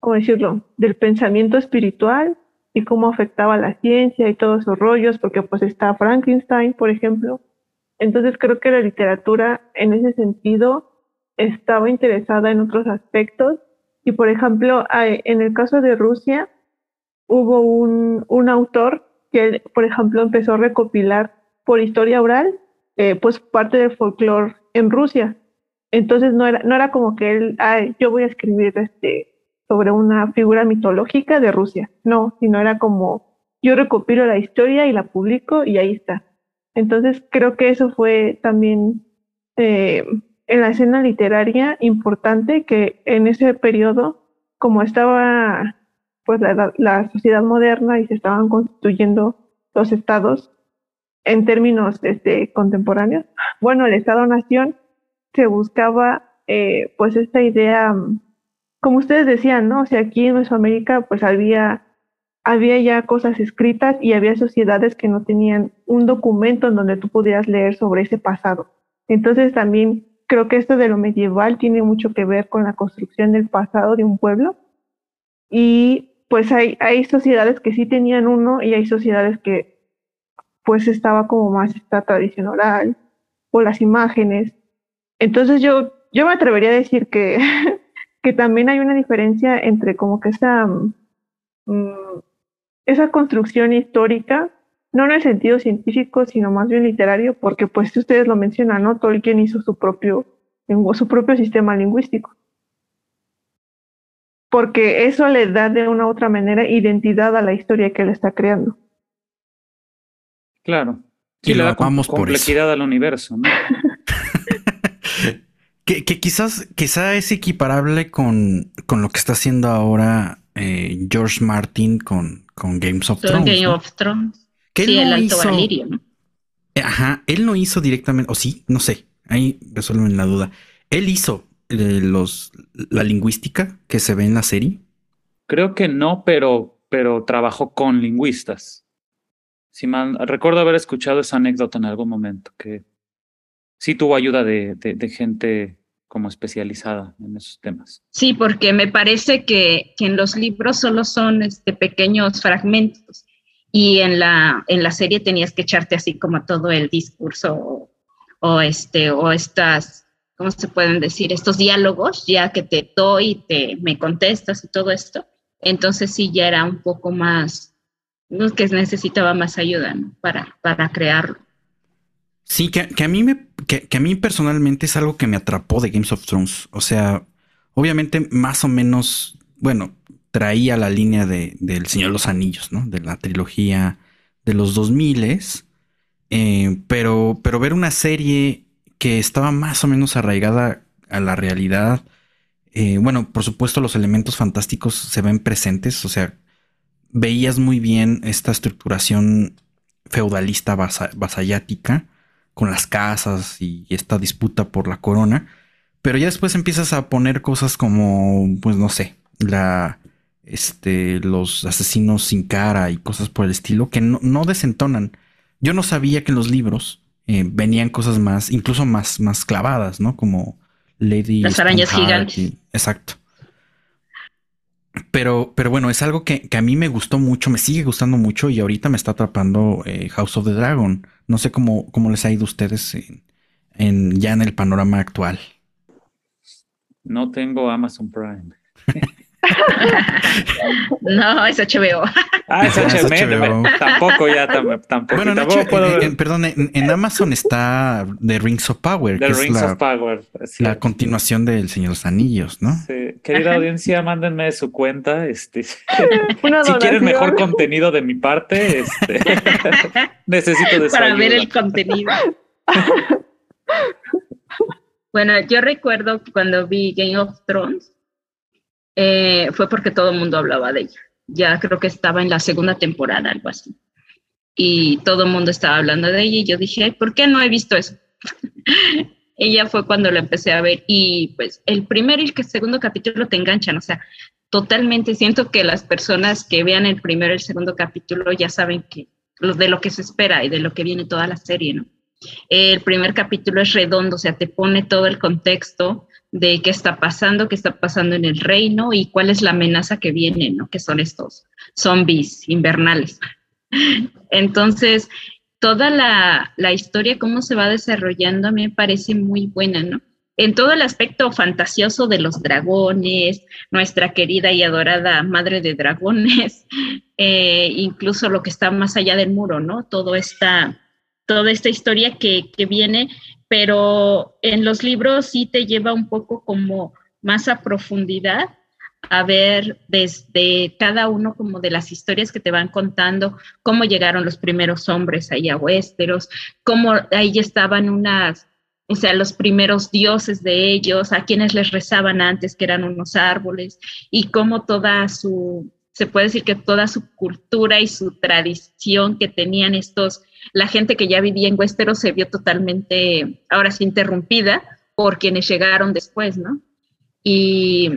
¿cómo decirlo?, del pensamiento espiritual y cómo afectaba la ciencia y todos esos rollos, porque pues está Frankenstein, por ejemplo. Entonces creo que la literatura en ese sentido estaba interesada en otros aspectos y por ejemplo en el caso de Rusia hubo un, un autor que él, por ejemplo, empezó a recopilar por historia oral, eh, pues parte del folclore en Rusia. Entonces no era, no era como que él, ay, yo voy a escribir este, sobre una figura mitológica de Rusia. No, sino era como, yo recopilo la historia y la publico y ahí está. Entonces creo que eso fue también eh, en la escena literaria importante que en ese periodo, como estaba pues la, sociedad moderna y se estaban constituyendo los estados en términos este, contemporáneos. Bueno, el Estado-Nación se buscaba eh, pues esta idea, como ustedes decían, ¿no? O sea, aquí en Mesoamérica pues había, había ya cosas escritas y había sociedades que no tenían un documento en donde tú pudieras leer sobre ese pasado. Entonces también creo que esto de lo medieval tiene mucho que ver con la construcción del pasado de un pueblo y pues hay, hay sociedades que sí tenían uno y hay sociedades que pues estaba como más esta tradición oral o las imágenes. Entonces yo, yo me atrevería a decir que, que también hay una diferencia entre como que esa, mm, esa construcción histórica, no en el sentido científico, sino más bien literario, porque pues ustedes lo mencionan, ¿no? Tolkien hizo su propio, su propio sistema lingüístico. Porque eso le da de una u otra manera identidad a la historia que él está creando. Claro. Y, le da complejidad al universo, ¿no? que, quizás, quizá es equiparable con, con lo que está haciendo ahora eh, George Martin con, con Games of Thrones. Game of Thrones. sí, el Alto Valirio, ¿no? Eh, ajá, él no hizo directamente, o sí, no sé, ahí resuelven la duda. Él hizo eh, los, la lingüística que se ve en la serie. Creo que no, pero, pero trabajó con lingüistas. Si recuerdo haber escuchado esa anécdota en algún momento, que sí tuvo ayuda de, de, gente como especializada en esos temas. Sí, porque me parece que, que en los libros solo son este, pequeños fragmentos y en la, en la serie tenías que echarte así como todo el discurso o, este, o estas, ¿cómo se pueden decir? Estos diálogos, ya que te doy y te, me contestas y todo esto. Entonces sí, ya era un poco más que necesitaba más ayuda para, para crearlo. Sí, que, a mí me, que, a mí personalmente es algo que me atrapó de Games of Thrones. O sea, obviamente más o menos, bueno, traía la línea de, del Señor de los Anillos, ¿no? De la trilogía de los 2000 eh, pero, pero ver una serie que estaba más o menos arraigada a la realidad. Eh, bueno, por supuesto los elementos fantásticos se ven presentes, o sea, veías muy bien esta estructuración feudalista vasallática con las casas y esta disputa por la corona. Pero ya después empiezas a poner cosas como, pues no sé, la, este, los asesinos sin cara y cosas por el estilo que no, desentonan. Yo no sabía que en los libros eh, venían cosas más, incluso más, más clavadas, ¿no? Como Lady. Las arañas gigantes. exacto. Pero, pero bueno, es algo que, a mí me gustó mucho, me sigue gustando mucho y ahorita me está atrapando eh, House of the Dragon. No sé cómo, cómo les ha ido a ustedes en, ya en el panorama actual. No tengo Amazon Prime. no, es HBO. Ah, es HBO. Tampoco ya, tampoco. Bueno, puedo perdón, en, Amazon está The Rings of Power. The Rings of Power. La continuación del Señor de los Anillos, ¿no? Sí. Querida audiencia, mándenme su cuenta. Este, si quieren mejor contenido de mi parte, este, necesito de Para ver el contenido. bueno, yo recuerdo cuando vi Game of Thrones, eh, fue porque todo el mundo hablaba de ella. Ya creo que estaba en la segunda temporada, algo así. Y todo el mundo estaba hablando de ella y yo dije, ¿por qué no he visto eso? ella fue cuando la empecé a ver y pues el primer y el segundo capítulo te enganchan, o sea, totalmente siento que las personas que vean el primero y el segundo capítulo ya saben de lo que se espera y de lo que viene toda la serie, ¿no? El primer capítulo es redondo, o sea, te pone todo el contexto, de qué está pasando, qué está pasando en el reino y cuál es la amenaza que viene, ¿no? Que son estos zombies invernales. Entonces, toda la, la, historia, cómo se va desarrollando, a mí me parece muy buena, ¿no? En todo el aspecto fantasioso de los dragones, nuestra querida y adorada madre de dragones, eh, incluso lo que está más allá del muro, ¿no? Todo esta, toda esta historia que, que viene pero en los libros sí te lleva un poco como más a profundidad a ver desde cada uno como de las historias que te van contando, cómo llegaron los primeros hombres ahí a Westeros, cómo ahí estaban unas, o sea, los primeros dioses de ellos, a quienes les rezaban antes, que eran unos árboles, y cómo toda su, se puede decir que toda su cultura y su tradición que tenían estos la gente que ya vivía en Westeros se vio totalmente, ahora sí, interrumpida por quienes llegaron después, ¿no? Y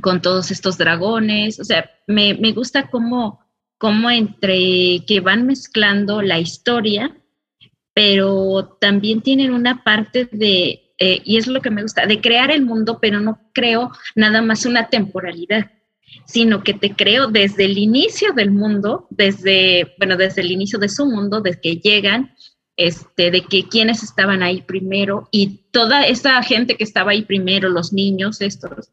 con todos estos dragones, o sea, me, gusta cómo, cómo entre que van mezclando la historia, pero también tienen una parte de, eh, y es lo que me gusta, de crear el mundo, pero no creo nada más una temporalidad sino que te creo desde el inicio del mundo, desde, bueno, desde el inicio de su mundo, desde que llegan, este, de que quienes estaban ahí primero y toda esa gente que estaba ahí primero, los niños estos,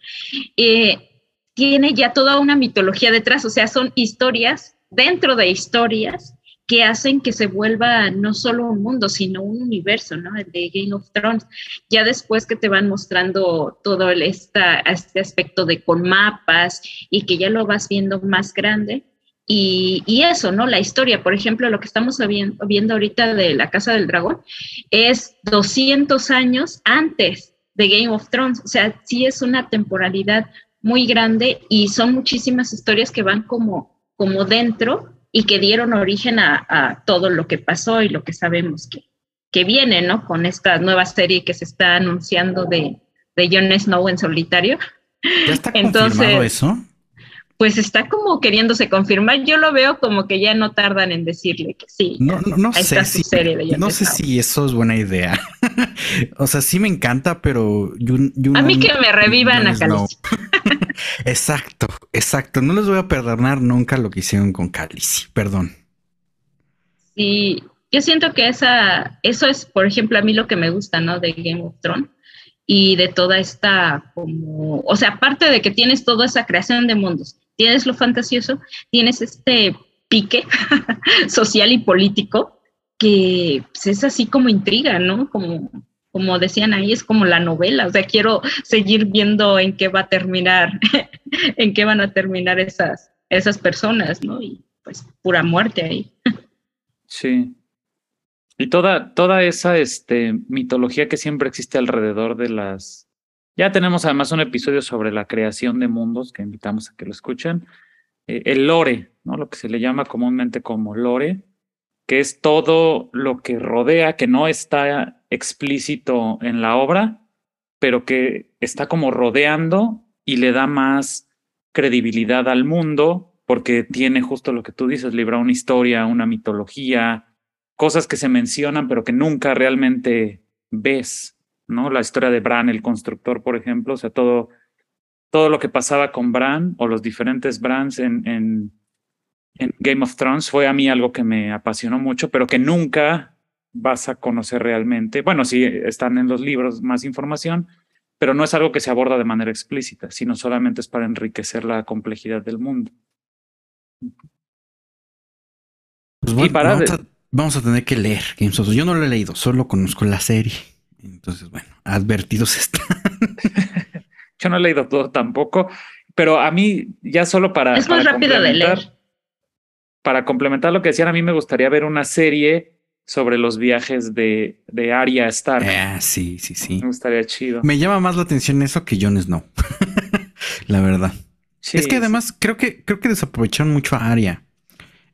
eh, tiene ya toda una mitología detrás, o sea, son historias dentro de historias que hacen que se vuelva no solo un mundo, sino un universo, ¿no? El de Game of Thrones. Ya después que te van mostrando todo el, esta, este aspecto de con mapas y que ya lo vas viendo más grande. Y, y, eso, ¿no? La historia, por ejemplo, lo que estamos viendo, ahorita de la Casa del Dragón es 200 años antes de Game of Thrones. O sea, sí es una temporalidad muy grande y son muchísimas historias que van como, como dentro y que dieron origen a, todo lo que pasó y lo que sabemos que, que viene, ¿no? Con esta nueva serie que se está anunciando de, de Jon Snow en solitario. ¿Ya está Entonces, eso? Pues está como queriéndose confirmar. Yo lo veo como que ya no tardan en decirle que sí. No, no, sé si, no sé si eso es buena idea. o sea, sí me encanta, pero a mí que me revivan a Khaleesi. exacto, exacto. No les voy a perdonar nunca lo que hicieron con Khaleesi. Perdón. Sí, yo siento que esa, eso es, por ejemplo, a mí lo que me gusta, ¿no? De Game of Thrones y de toda esta como, o sea, aparte de que tienes toda esa creación de mundos, tienes lo fantasioso, tienes este pique social y político que pues, es así como intriga, ¿no? Como, como decían ahí, es como la novela, o sea, quiero seguir viendo en qué va a terminar, en qué van a terminar esas, esas personas, ¿no? Y pues pura muerte ahí. Sí. Y toda, toda esa este, mitología que siempre existe alrededor de las... Ya tenemos además un episodio sobre la creación de mundos que invitamos a que lo escuchen. Eh, el lore, ¿no? Lo que se le llama comúnmente como lore, que es todo lo que rodea, que no está explícito en la obra, pero que está como rodeando y le da más credibilidad al mundo porque tiene justo lo que tú dices, libra una historia, una mitología, cosas que se mencionan pero que nunca realmente ves, ¿no? La historia de Bran, el constructor, por ejemplo, o sea, todo, todo lo que pasaba con Bran o los diferentes Brans en, en, en Game of Thrones fue a mí algo que me apasionó mucho, pero que nunca vas a conocer realmente. Bueno, sí, están en los libros más información, pero no es algo que se aborda de manera explícita, sino solamente es para enriquecer la complejidad del mundo. Pues bueno, y para vamos a tener que leer Games of Yo no lo he leído, solo conozco la serie. Entonces, bueno, advertidos están. Yo no he leído todo tampoco, pero a mí ya solo para... Es muy rápido de leer. Para complementar lo que decían, a mí me gustaría ver una serie sobre los viajes de, de Arya Stark. Ah, sí, sí, sí. Me gustaría chido. Me llama más la atención eso que Jon Snow. la verdad. es que además creo que creo que desaprovecharon mucho a Arya.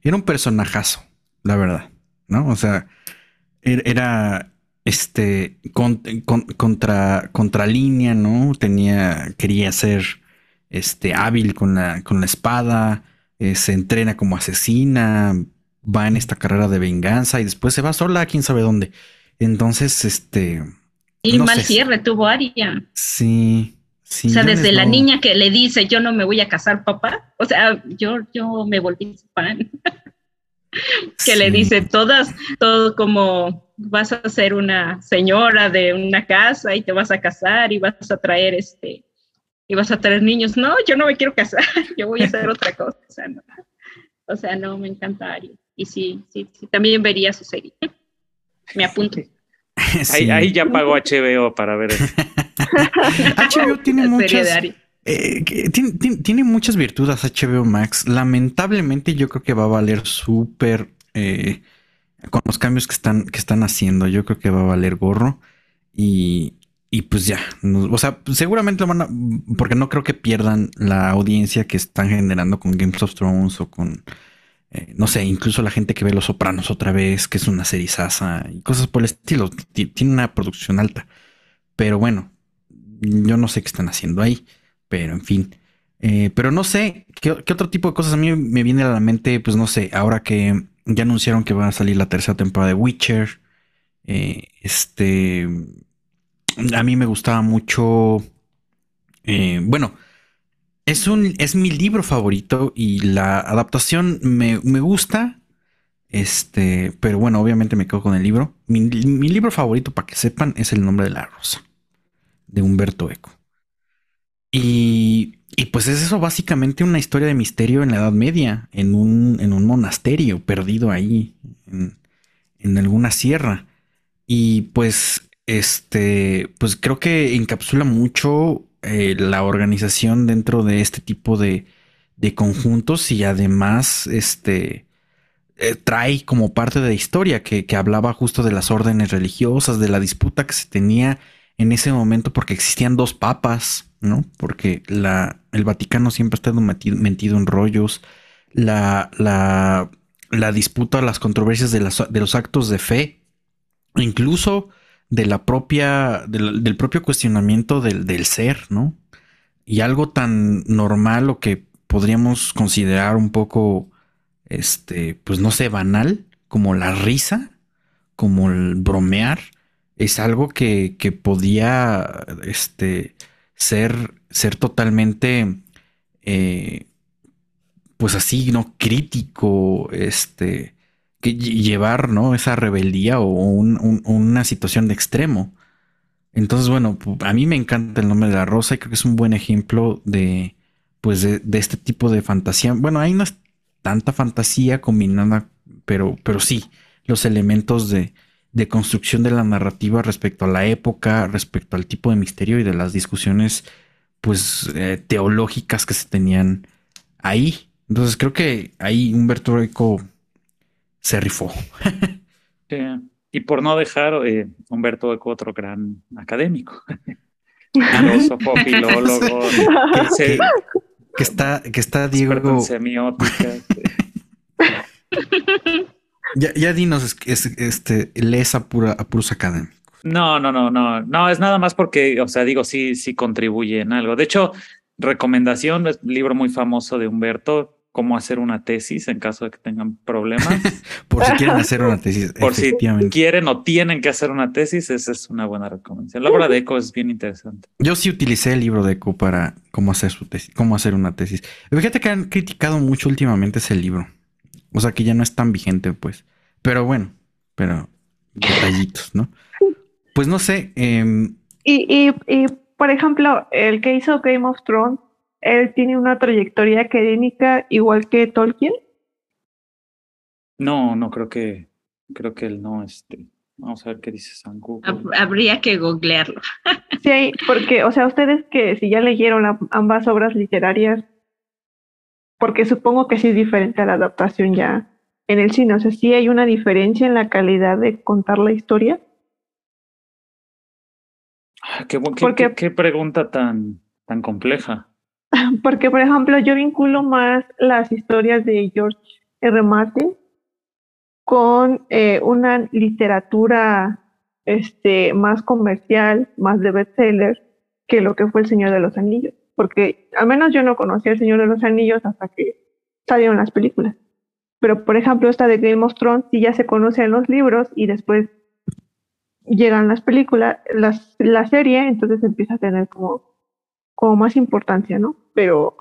Era un personajazo, la verdad. ¿no? O sea, er, era este contra contralínea, ¿no? Tenía, quería ser este hábil con la, con la espada, eh, se entrena como asesina, va en esta carrera de venganza y después se va sola a quién sabe dónde. Entonces, este. Y mal cierre tuvo Aria. Sí. Sí, o sea, desde la niña que le dice yo no me voy a casar, papá. O sea, yo, yo me volví fan. que le dice todas, todo como vas a ser una señora de una casa y te vas a casar y vas a traer este y vas a traer niños. No, yo no me quiero casar, yo voy a hacer otra cosa. O sea, no, me encanta Y sí, sí, sí, también vería su serie. Me apunto. Ahí, ya pagó HBO para ver eso. HBO tiene muchas, eh, tiene, muchas virtudes HBO Max. Lamentablemente yo creo que va a valer súper eh, con los cambios que están, que están haciendo. Yo creo que va a valer gorro. Y, y pues ya, o sea, seguramente lo van a, porque no creo que pierdan la audiencia que están generando con Games of Thrones o con, eh, no sé, incluso la gente que ve Los Sopranos otra vez, que es una serie sasa y cosas por el estilo. Tiene una producción alta. Pero bueno, yo no sé qué están haciendo ahí. Pero en fin. Eh, pero no sé, ¿qué, otro tipo de cosas a mí me viene a la mente? Pues no sé, ahora que ya anunciaron que va a salir la tercera temporada de Witcher. Eh, este. A mí me gustaba mucho. Eh, bueno, es un. es mi libro favorito. Y la adaptación me, gusta. Este. Pero bueno, obviamente me quedo con el libro. Mi, mi libro favorito, para que sepan, es El nombre de la rosa. De Humberto Eco. Y y pues es eso básicamente una historia de misterio en la Edad Media, en un, en un monasterio perdido ahí, en, en alguna sierra. Y pues, este, pues creo que encapsula mucho eh, la organización dentro de este tipo de, de conjuntos y además, este, eh, trae como parte de la historia que, que hablaba justo de las órdenes religiosas, de la disputa que se tenía en ese momento porque existían dos papas, ¿no? Porque la, el Vaticano siempre ha estado metido, en rollos. La, la, la, disputa, las controversias de, de, los actos de fe, incluso de la propia, del, propio cuestionamiento del, del, ser, ¿no? Y algo tan normal o que podríamos considerar un poco, este, pues no sé, banal, como la risa, como el bromear, es algo que, que podía este, ser, ser totalmente, eh, pues así, ¿no? Crítico, este, que llevar, ¿no? Esa rebeldía o una situación de extremo. Entonces, bueno, a mí me encanta el nombre de la rosa y creo que es un buen ejemplo de, pues, de, este tipo de fantasía. Bueno, ahí no tanta fantasía combinada, pero, pero sí, los elementos de, de construcción de la narrativa respecto a la época, respecto al tipo de misterio y de las discusiones pues eh, teológicas que se tenían ahí. Entonces creo que ahí Humberto Eco se rifó. Y por no dejar eh, Humberto Eco otro gran académico. Filósofo, filólogo. que, que, está, que está Diego. semiótica. Ya, ya dinos, es, este, lees a, pura, a puros académicos. No, no, no, no, no, es nada más porque, o sea, digo, sí, sí contribuye en algo. De hecho, recomendación, es un libro muy famoso de Humberto, cómo hacer una tesis en caso de que tengan problemas. Por si quieren hacer una tesis. Por si quieren o tienen que hacer una tesis, esa es una buena recomendación. La obra de Eco es bien interesante. Yo sí utilicé el libro de Eco para cómo hacer su tesis, cómo hacer una tesis. Fíjate que han criticado mucho últimamente ese libro. O sea que ya no es tan vigente, pues. Pero bueno, pero detallitos, ¿no? Pues no sé. Em, y, y, y, por ejemplo, el que hizo Game of Thrones, él tiene una trayectoria académica igual que Tolkien. No, no creo que, creo que él no, este, vamos a ver qué dice San Habría que googlearlo. sí, porque, o sea, ustedes que si ya leyeron ambas obras literarias, porque supongo que sí es diferente a la adaptación ya en el cine. O sea, sí hay una diferencia en la calidad de contar la historia. Ah, qué, qué, qué, pregunta tan, tan compleja. Porque, por ejemplo, yo vinculo más las historias de George R. Martin con eh, una literatura este, más comercial, más de bestseller, que lo que fue El Señor de los Anillos porque al menos yo no conocía El Señor de los Anillos hasta que salieron las películas. Pero, por ejemplo, esta de Game of Thrones sí ya se conoce en los libros y después llegan las películas, las, la serie, entonces empieza a tener como, como más importancia, ¿no? Pero,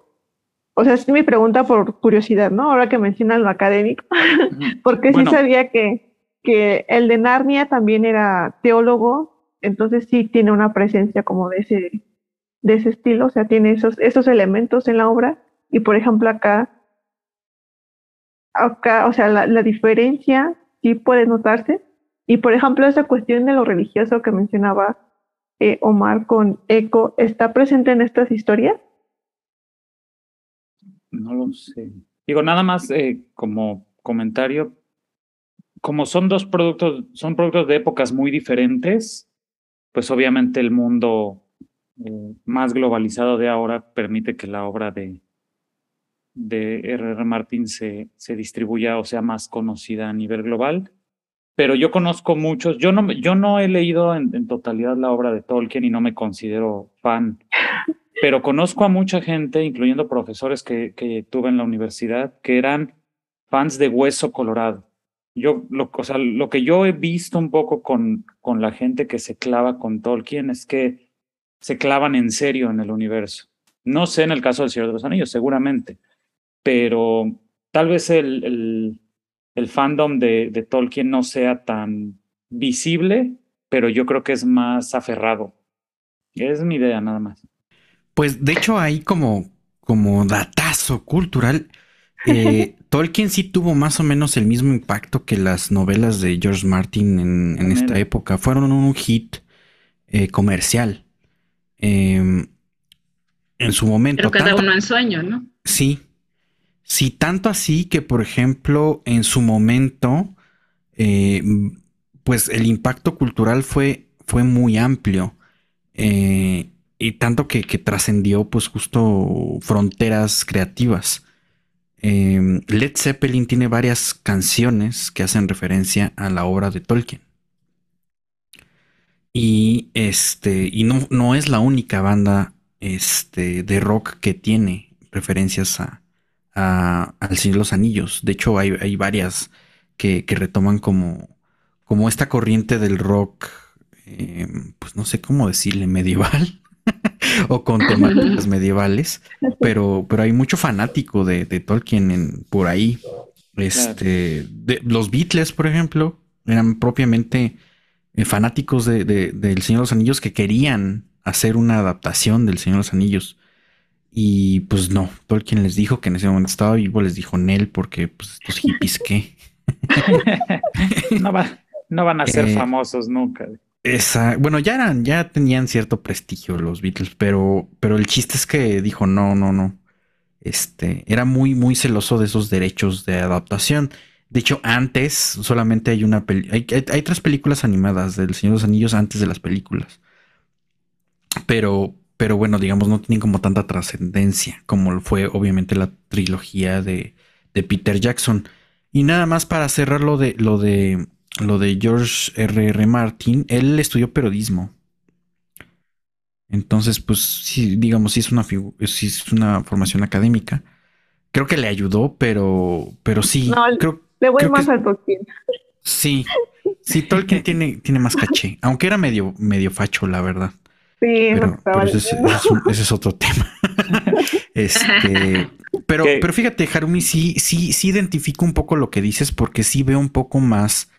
o sea, es mi pregunta por curiosidad, ¿no? Ahora que mencionan lo académico, porque sí sabía que, que el de Narnia también era teólogo, entonces sí tiene una presencia como de ese de ese estilo, o sea, tiene esos, esos elementos en la obra y por ejemplo acá, acá, o sea, la, la diferencia sí puede notarse y por ejemplo esa cuestión de lo religioso que mencionaba eh, Omar con Eco, ¿está presente en estas historias? No lo sé. Digo, nada más eh, como comentario, como son dos productos, son productos de épocas muy diferentes, pues obviamente el mundo más globalizado de ahora permite que la obra de, de R.R. Martin se, se distribuya o sea más conocida a nivel global. Pero yo conozco muchos, yo no, yo no he leído en, en totalidad la obra de Tolkien y no me considero fan, pero conozco a mucha gente, incluyendo profesores que, que tuve en la universidad, que eran fans de Hueso Colorado. Yo, lo, o sea, lo que yo he visto un poco con, con la gente que se clava con Tolkien es que se clavan en serio en el universo. No sé en el caso del Señor de los Anillos, seguramente, pero tal vez el, el, el fandom de, de, Tolkien no sea tan visible, pero yo creo que es más aferrado. Es mi idea nada más. Pues de hecho hay como, como datazo cultural, eh, Tolkien sí tuvo más o menos el mismo impacto que las novelas de George Martin en, esta época. Fueron un hit eh, comercial. Em, en su momento. Pero cada uno en sueño, ¿no? Sí. Sí, tanto así que, por ejemplo, en su momento, eh, pues el impacto cultural fue, fue muy amplio. Eh, y tanto que, trascendió, pues, justo fronteras creativas. Em, Led Zeppelin tiene varias canciones que hacen referencia a la obra de Tolkien. Y este, y no, no es la única banda este, de rock que tiene referencias a, al Señor de los Anillos. De hecho, hay, varias que, retoman como, como esta corriente del rock, eh, pues no sé cómo decirle, medieval. o con temáticas medievales, pero, pero hay mucho fanático de, Tolkien en, por ahí. Este, de, los Beatles, por ejemplo, eran propiamente eh, fanáticos de, del Señor de los Anillos que querían hacer una adaptación del Señor de los Anillos. Y pues no, Tolkien les dijo que en ese momento estaba vivo, les dijo Nel, porque pues estos hippies qué. no, no, van a ser eh, famosos nunca. Esa, bueno, ya eran, ya tenían cierto prestigio los Beatles, pero, pero el chiste es que dijo no, no, no. Este era muy, muy celoso de esos derechos de adaptación. De hecho, antes solamente hay una hay, hay, tres películas animadas del Señor de los Anillos antes de las películas. Pero, pero bueno, digamos, no tienen como tanta trascendencia como fue obviamente la trilogía de, de, Peter Jackson. Y nada más para cerrar lo de lo de lo de George R. R. Martin, él estudió periodismo. Entonces, pues sí, digamos, sí es una sí es una formación académica. Creo que le ayudó, pero, pero sí, creo, le voy más al Tolkien. Sí, sí, Tolkien tiene, tiene más caché, aunque era medio, medio facho, la verdad. Sí, pero, ese, es, otro tema. este, pero, pero fíjate, Harumi, sí, sí, sí identifico un poco lo que dices, porque sí veo un poco más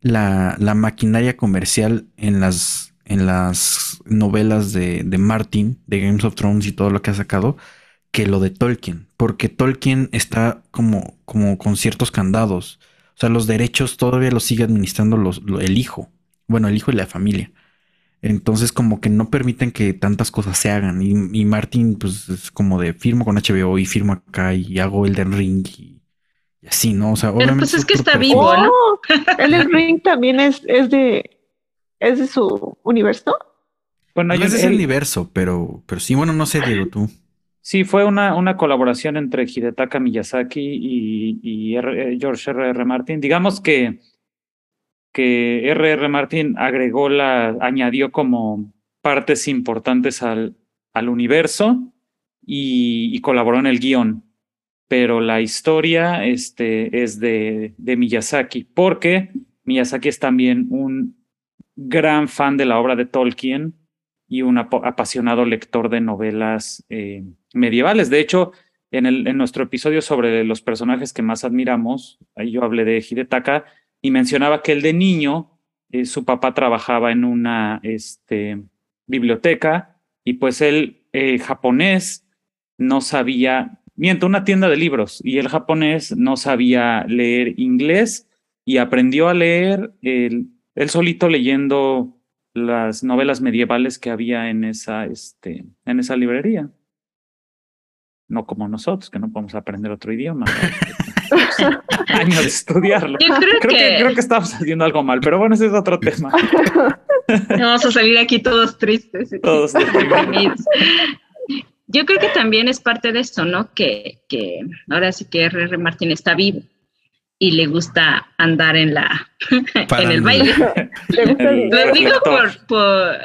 la, la maquinaria comercial en las, en las novelas de, de Martin, de Games of Thrones y todo lo que ha sacado, que lo de Tolkien, porque Tolkien está como, como con ciertos candados. O sea, los derechos todavía los sigue administrando los, el hijo. Bueno, el hijo y la familia. Entonces, como que no permiten que tantas cosas se hagan. Y, Martin, pues es como de firmo con HBO y firmo acá y hago Elden Ring y, así, ¿no? O sea, Pero pues es que está vivo, ¿no? Oh, Elden Ring también es, es de es de su universo. Bueno, no es de el universo, pero, pero sí, bueno, no sé, Diego, tú. Sí, fue una, una colaboración entre Hidetaka Miyazaki y, eh, George R. R. Martin. Digamos que, que R. R. Martin agregó la, añadió como partes importantes al, al universo y, colaboró en el guion. Pero la historia este, es de, de Miyazaki, porque Miyazaki es también un gran fan de la obra de Tolkien y un apasionado lector de novelas eh, medievales. De hecho, en, el, en nuestro episodio sobre los personajes que más admiramos, ahí yo hablé de Hidetaka y mencionaba que el de niño, eh, su papá trabajaba en una este, biblioteca y pues él, eh, japonés, no sabía, miento, una tienda de libros y el japonés no sabía leer inglés y aprendió a leer él solito leyendo las novelas medievales que había en esa, este, en esa librería no como nosotros, que no podemos aprender otro idioma. Años de estudiarlo. creo, que... creo que estamos haciendo algo mal, pero bueno, ese es otro tema. Vamos a salir aquí todos tristes. Todos deprimidos. Yo creo que también es parte de esto, ¿no? Que, que ahora sí que R.R. Martín está vivo y le gusta andar en la en el baile. Lo digo por, por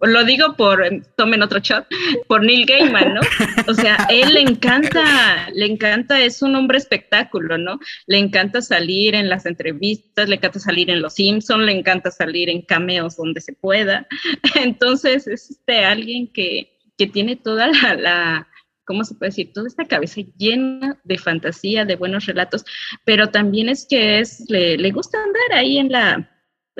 lo digo por, tomen otro shot, por Neil Gaiman, ¿no? O sea, él le encanta, le encanta, es un hombre espectáculo, ¿no? Le encanta salir en las entrevistas, le encanta salir en Los Simpsons, le encanta salir en cameos donde se pueda. Entonces, es este alguien que, que tiene toda la, la ¿cómo se puede decir? Toda esta cabeza llena de fantasía, de buenos relatos, pero también es que es, le, le gusta andar ahí en la,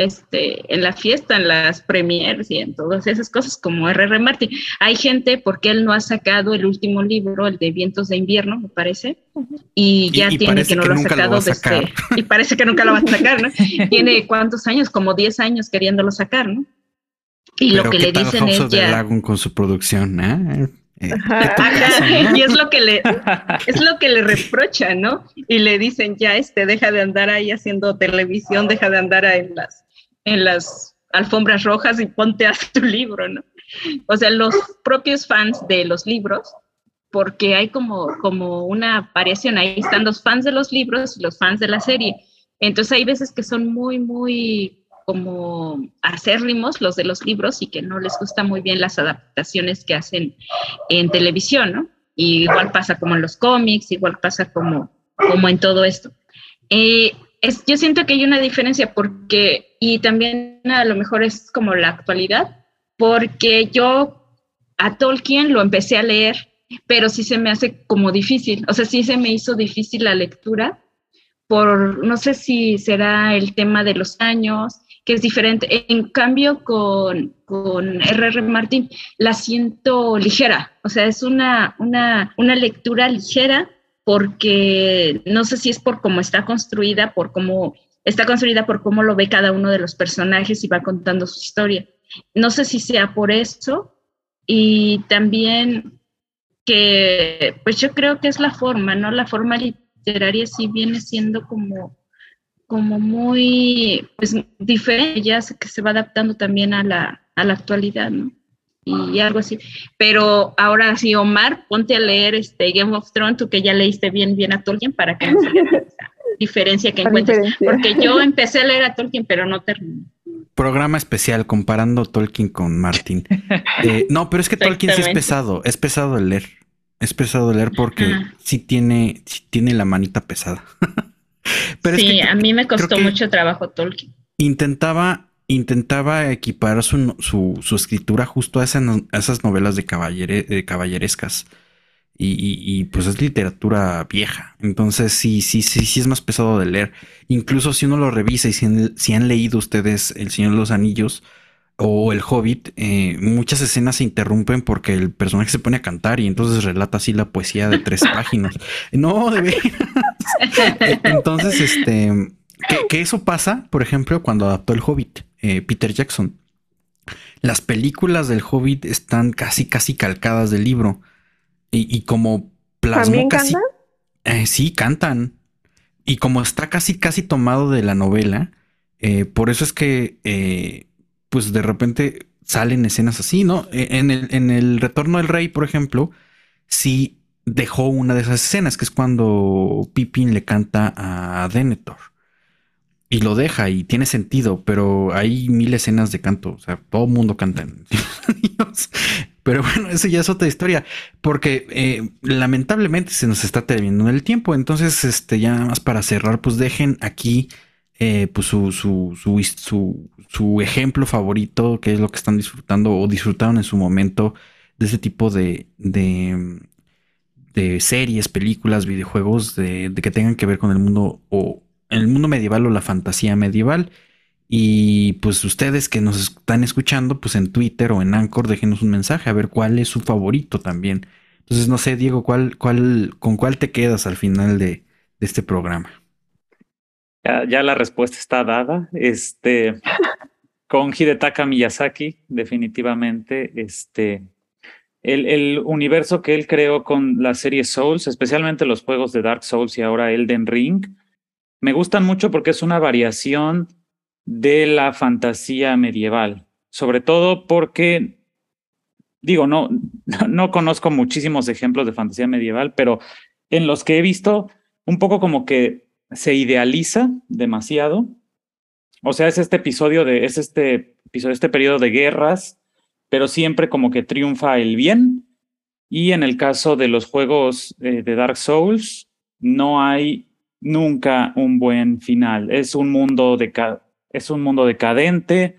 este, en la fiesta, en las premiers y en todas esas cosas como R.R. Martin. Hay gente porque él no ha sacado el último libro, el de Vientos de Invierno, me parece, y ya tiene que no lo ha sacado desde, y parece que nunca lo va a sacar, ¿no? tiene cuántos años, como 10 años queriéndolo sacar, ¿no? Y lo que le dicen es ya con su producción, ¿eh? eh y es lo que le es lo que le reprocha, ¿no? Y le dicen ya este deja de andar ahí haciendo televisión, deja de andar en las en las alfombras rojas y ponte a tu libro, ¿no? O sea, los propios fans de los libros, porque hay como, como una variación, ahí están los fans de los libros y los fans de la serie. Entonces hay veces que son muy, muy como acérrimos los de los libros y que no les gusta muy bien las adaptaciones que hacen en televisión, ¿no? igual pasa como en los cómics, igual pasa como, como en todo esto. Eh, yo siento que hay una diferencia porque, y también a lo mejor es como la actualidad, porque yo a Tolkien lo empecé a leer, pero sí se me hace como difícil, o sea, sí se me hizo difícil la lectura, por, no sé si será el tema de los años, que es diferente. En cambio, con, con R.R. Martin la siento ligera, o sea, es una, una, una lectura ligera porque no sé si es por cómo está construida, por cómo está construida por cómo lo ve cada uno de los personajes y va contando su historia. No sé si sea por eso y también que pues yo creo que es la forma, ¿no? La forma literaria sí viene siendo como como muy pues diferente, ya que se va adaptando también a la, a la actualidad, ¿no? y algo así. Pero ahora sí, Omar, ponte a leer este Game of Thrones, tú que ya leíste bien, bien a Tolkien, para que diferencia que encuentres. Porque yo empecé a leer a Tolkien, pero no terminé. Programa especial comparando Tolkien con Martin. Eh, no, pero es que Tolkien sí es pesado, es pesado de leer. Es pesado de leer porque sí tiene, sí tiene la manita pesada. pero sí, a mí me costó mucho trabajo Tolkien. Intentaba intentaba equiparar su, su, escritura justo a, esas novelas de, caballerescas. Y, pues es literatura vieja. Entonces sí, sí, sí, sí es más pesado de leer. Incluso si uno lo revisa y si han, leído ustedes El Señor de los Anillos o El Hobbit, eh, muchas escenas se interrumpen porque el personaje se pone a cantar y entonces relata así la poesía de tres páginas. No, de veras. entonces, este, que eso pasa, por ejemplo, cuando adaptó El Hobbit. Eh, Peter Jackson. Las películas del Hobbit están casi, casi calcadas del libro. Y, como plasmó casi. Eh, sí, cantan. Y como está casi, casi tomado de la novela, eh, por eso es que, pues de repente salen escenas así, ¿no? En el, en el Retorno del Rey, por ejemplo, sí dejó una de esas escenas, que es cuando Pippin le canta a Denethor y lo deja y tiene sentido, pero hay mil escenas de canto, o sea, todo el mundo canta en Pero bueno, eso ya es otra historia, porque eh, lamentablemente se nos está terminando el tiempo, entonces, este, ya más para cerrar, pues dejen aquí eh, pues su, su, su, su, ejemplo favorito, que es lo que están disfrutando o disfrutaron en su momento de ese tipo de, de, series, películas, videojuegos, de, de que tengan que ver con el mundo o el mundo medieval o la fantasía medieval. Y pues ustedes que nos están escuchando, pues en Twitter o en Anchor, déjenos un mensaje a ver cuál es su favorito también. Entonces, no sé, Diego, ¿cuál, cuál, ¿con cuál te quedas al final de, este programa? Ya, la respuesta está dada. Este, con Hidetaka Miyazaki, definitivamente, este, el, el, universo que él creó con la serie Souls, especialmente los juegos de Dark Souls y ahora Elden Ring, me gustan mucho porque es una variación de la fantasía medieval, sobre todo porque, digo, no, no conozco muchísimos ejemplos de fantasía medieval, pero en los que he visto, un poco como que se idealiza demasiado. O sea, es este episodio de, es este episodio, este periodo de guerras, pero siempre como que triunfa el bien. Y en el caso de los juegos eh, de Dark Souls, no hay nunca un buen final. Es un mundo, de, es un mundo decadente,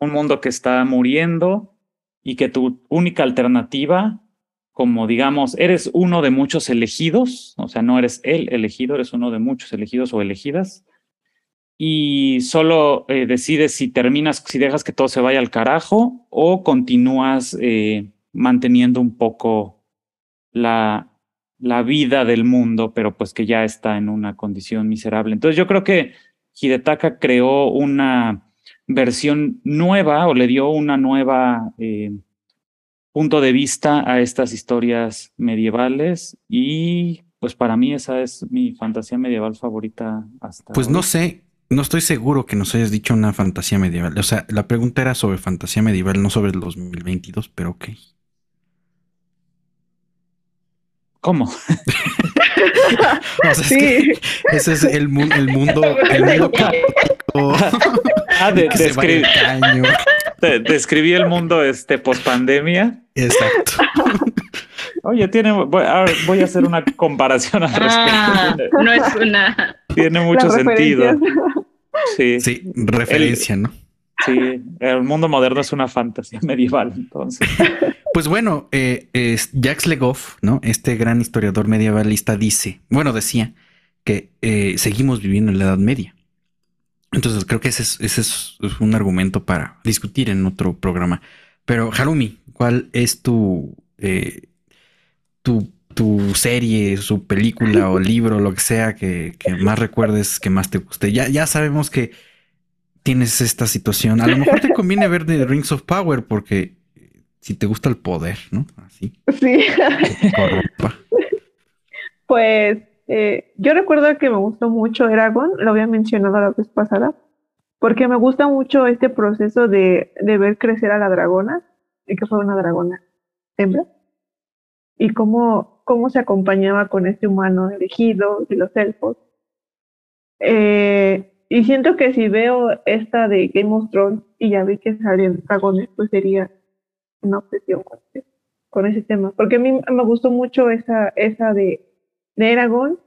un mundo que está muriendo y que tu única alternativa, como digamos, eres uno de muchos elegidos, o sea, no eres el elegido, eres uno de muchos elegidos o elegidas. y solo eh, decides si terminas, si dejas que todo se vaya al carajo o continúas eh, manteniendo un poco la, la vida del mundo, pero pues que ya está en una condición miserable. Entonces yo creo que Hidetaka creó una versión nueva o le dio una nueva eh, punto de vista a estas historias medievales y pues para mí esa es mi fantasía medieval favorita hasta. Pues no sé, no estoy seguro que nos hayas dicho una fantasía medieval. O sea, la pregunta era sobre fantasía medieval, no sobre el 2022, pero ok. ¿Cómo? o sea, sí. es que ese es el, mu el mundo, el mundo caótico. Ah, de, descri de, describí el mundo este post pandemia. Exacto. Oye, tiene, voy a, voy a hacer una comparación al ah, respecto. No es una. Tiene mucho sentido. Sí. Sí, referencia, el, ¿no? Sí, el mundo moderno es una fantasía medieval, entonces. Pues bueno, eh, eh, Jacques Legoff, ¿no? Este gran historiador medievalista dice, bueno, decía que eh, seguimos viviendo en la Edad Media. Entonces creo que ese es, ese es un argumento para discutir en otro programa. Pero Harumi, ¿cuál es tu, eh, tu, tu, serie, su película o libro, lo que sea que, que, más recuerdes, que más te guste? Ya, ya sabemos que tienes esta situación. A lo mejor te conviene ver The Rings of Power porque si te gusta el poder, ¿no? Así. Sí. Pues eh, yo recuerdo que me gustó mucho Eragon, lo había mencionado la vez pasada, porque me gusta mucho este proceso de, de ver crecer a la dragona, y que fue una dragona hembra, y cómo, cómo se acompañaba con este humano elegido y los elfos. Eh, y siento que si veo esta de Game of Thrones y ya vi que salen dragones, pues sería una obsesión con ese, con ese tema. Porque a mí me gustó mucho esa, esa de, de Eragon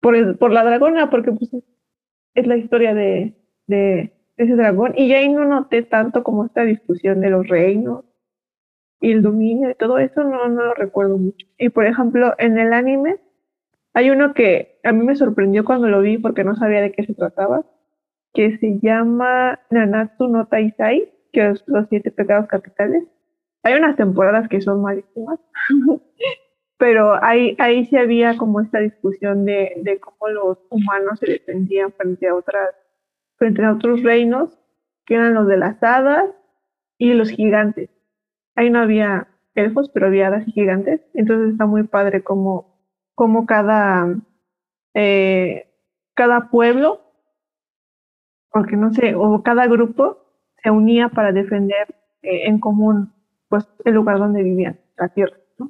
por, el, por la dragona, porque pues es la historia de, de ese dragón. Y ahí no noté tanto como esta discusión de los reinos y el dominio y todo eso, no, no lo recuerdo mucho. Y por ejemplo, en el anime hay uno que a mí me sorprendió cuando lo vi porque no sabía de qué se trataba, que se llama Nanatsu no Taisai, que es los siete pecados capitales. Hay unas temporadas que son malísimas, pero ahí, ahí sí había como esta discusión de, de cómo los humanos se defendían frente a otras, frente a otros reinos, que eran los de las hadas y los gigantes. Ahí no había elfos, pero había hadas y gigantes. Entonces está muy padre como, como cada, eh, cada pueblo, porque no sé, o cada grupo se unía para defender eh, en común pues el lugar donde vivían, la tierra. ¿no?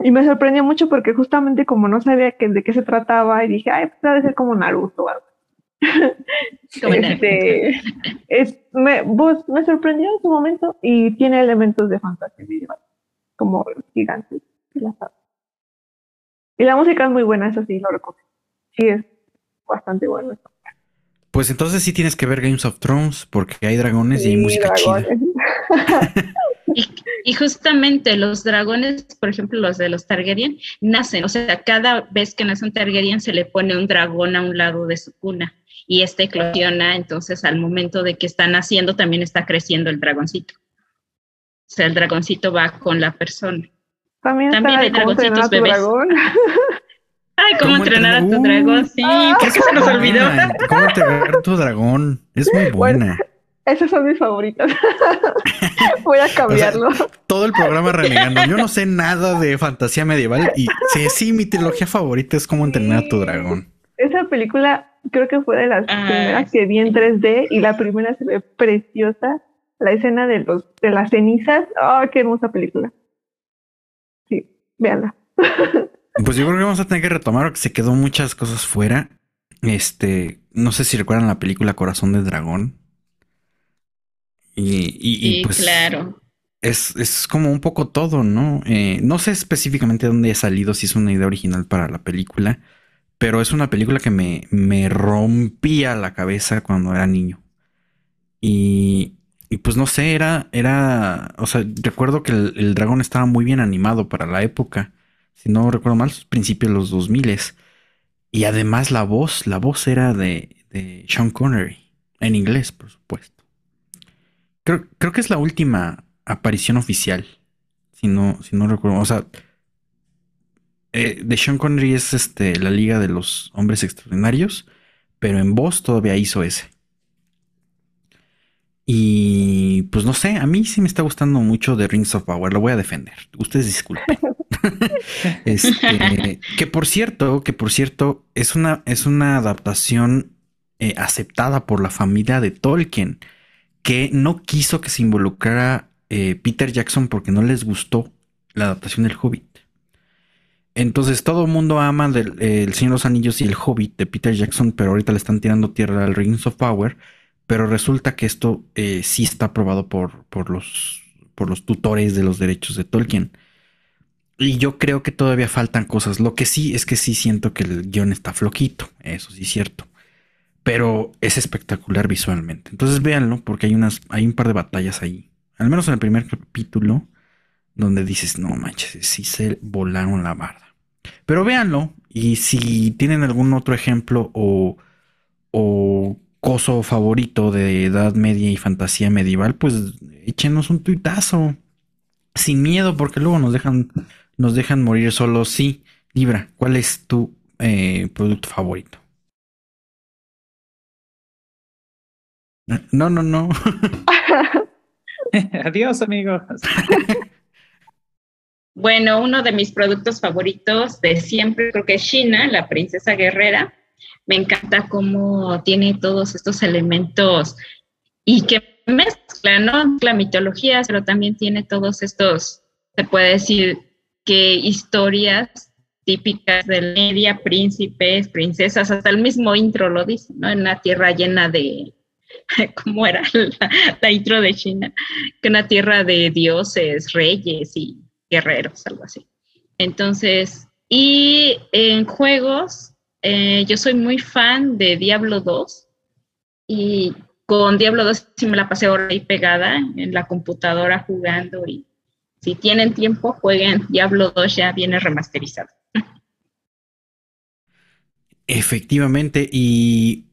Y me sorprendió mucho porque justamente como no sabía que, de qué se trataba y dije, ay, pues debe ser como Naruto o algo. este, es, me, pues, me sorprendió en su momento y tiene elementos de fantasía medieval, como los gigantes y la música es muy buena, eso sí, lo recomiendo. Sí, es bastante bueno. Pues entonces sí tienes que ver Games of Thrones porque hay dragones sí, y hay música dragones. chida. Y, y, justamente los dragones, por ejemplo, los de los Targaryen, nacen, o sea, cada vez que nace un Targaryen se le pone un dragón a un lado de su cuna y este eclosiona, entonces al momento de que está naciendo también está creciendo el dragoncito. O sea, el dragoncito va con la persona. También, también hay dragoncitos bebés. Dragón? Ay, ¿cómo, ¿Cómo entrenar a tu dragón? Sí, ah, ¿qué se nos olvidó? ¿Cómo entrenar a tu dragón? Es muy buena. Bueno, esos son mis favoritos. Voy a cambiarlo. O sea, todo el programa renegando. Yo no sé nada de fantasía medieval y sí, sí, mi trilogía favorita es cómo entrenar a tu dragón. Esa película creo que fue de las ah, primeras que vi en 3D y la primera se ve preciosa. La escena de los de las cenizas. ¡Oh, qué hermosa película! Véanla. Pues yo creo que vamos a tener que retomar porque se quedó muchas cosas fuera. Este, no sé si recuerdan la película Corazón de Dragón. Y, y, sí, y pues claro. Es, es como un poco todo, ¿no? Eh, no sé específicamente dónde ha salido, si es una idea original para la película, pero es una película que me, me rompía la cabeza cuando era niño. Y, y pues no sé, era, era, o sea, recuerdo que el, el dragón estaba muy bien animado para la época si no recuerdo mal, principios de los 2000 Y además la voz, la voz era de, de Sean Connery, en inglés, por supuesto. Creo, creo que es la última aparición oficial, si no, si no recuerdo. O sea, eh, de Sean Connery es este, la Liga de los Hombres Extraordinarios, pero en voz todavía hizo ese. Y pues no sé, a mí sí me está gustando mucho The Rings of Power, lo voy a defender. Ustedes disculpen. este, que por cierto, que por cierto, es una, es una adaptación eh, aceptada por la familia de Tolkien, que no quiso que se involucrara eh, Peter Jackson porque no les gustó la adaptación del Hobbit. Entonces todo el mundo ama El Señor de los Anillos y el Hobbit de Peter Jackson, pero ahorita le están tirando tierra al Rings of Power. Pero resulta que esto eh, sí está aprobado por, por, los, por los tutores de los derechos de Tolkien. Y yo creo que todavía faltan cosas. Lo que sí es que sí siento que el guion está floquito. Eso sí es cierto. Pero es espectacular visualmente. Entonces véanlo porque hay, unas, hay un par de batallas ahí. Al menos en el primer capítulo. Donde dices, no manches, sí se volaron la barda. Pero véanlo. Y si tienen algún otro ejemplo o, o coso favorito de edad media y fantasía medieval, pues échenos un tuitazo. Sin miedo, porque luego nos dejan, nos dejan morir solos. Sí, Libra, ¿cuál es tu eh, producto favorito? No, no, no. Adiós, amigos. Bueno, uno de mis productos favoritos de siempre creo que es China, la princesa guerrera me encanta cómo tiene todos estos elementos y que mezcla, ¿no? La mitología, pero también tiene todos estos, se puede decir que historias típicas de media, príncipes, princesas, hasta el mismo intro lo dice, ¿no? En una tierra llena de, ¿cómo era la, la intro de China? Que una tierra de dioses, reyes y guerreros, algo así. Entonces, y en juegos, eh, yo soy muy fan de Diablo 2 y con Diablo 2 sí me la pasé ahora ahí pegada en la computadora jugando y si tienen tiempo jueguen Diablo 2 ya viene remasterizado. Efectivamente y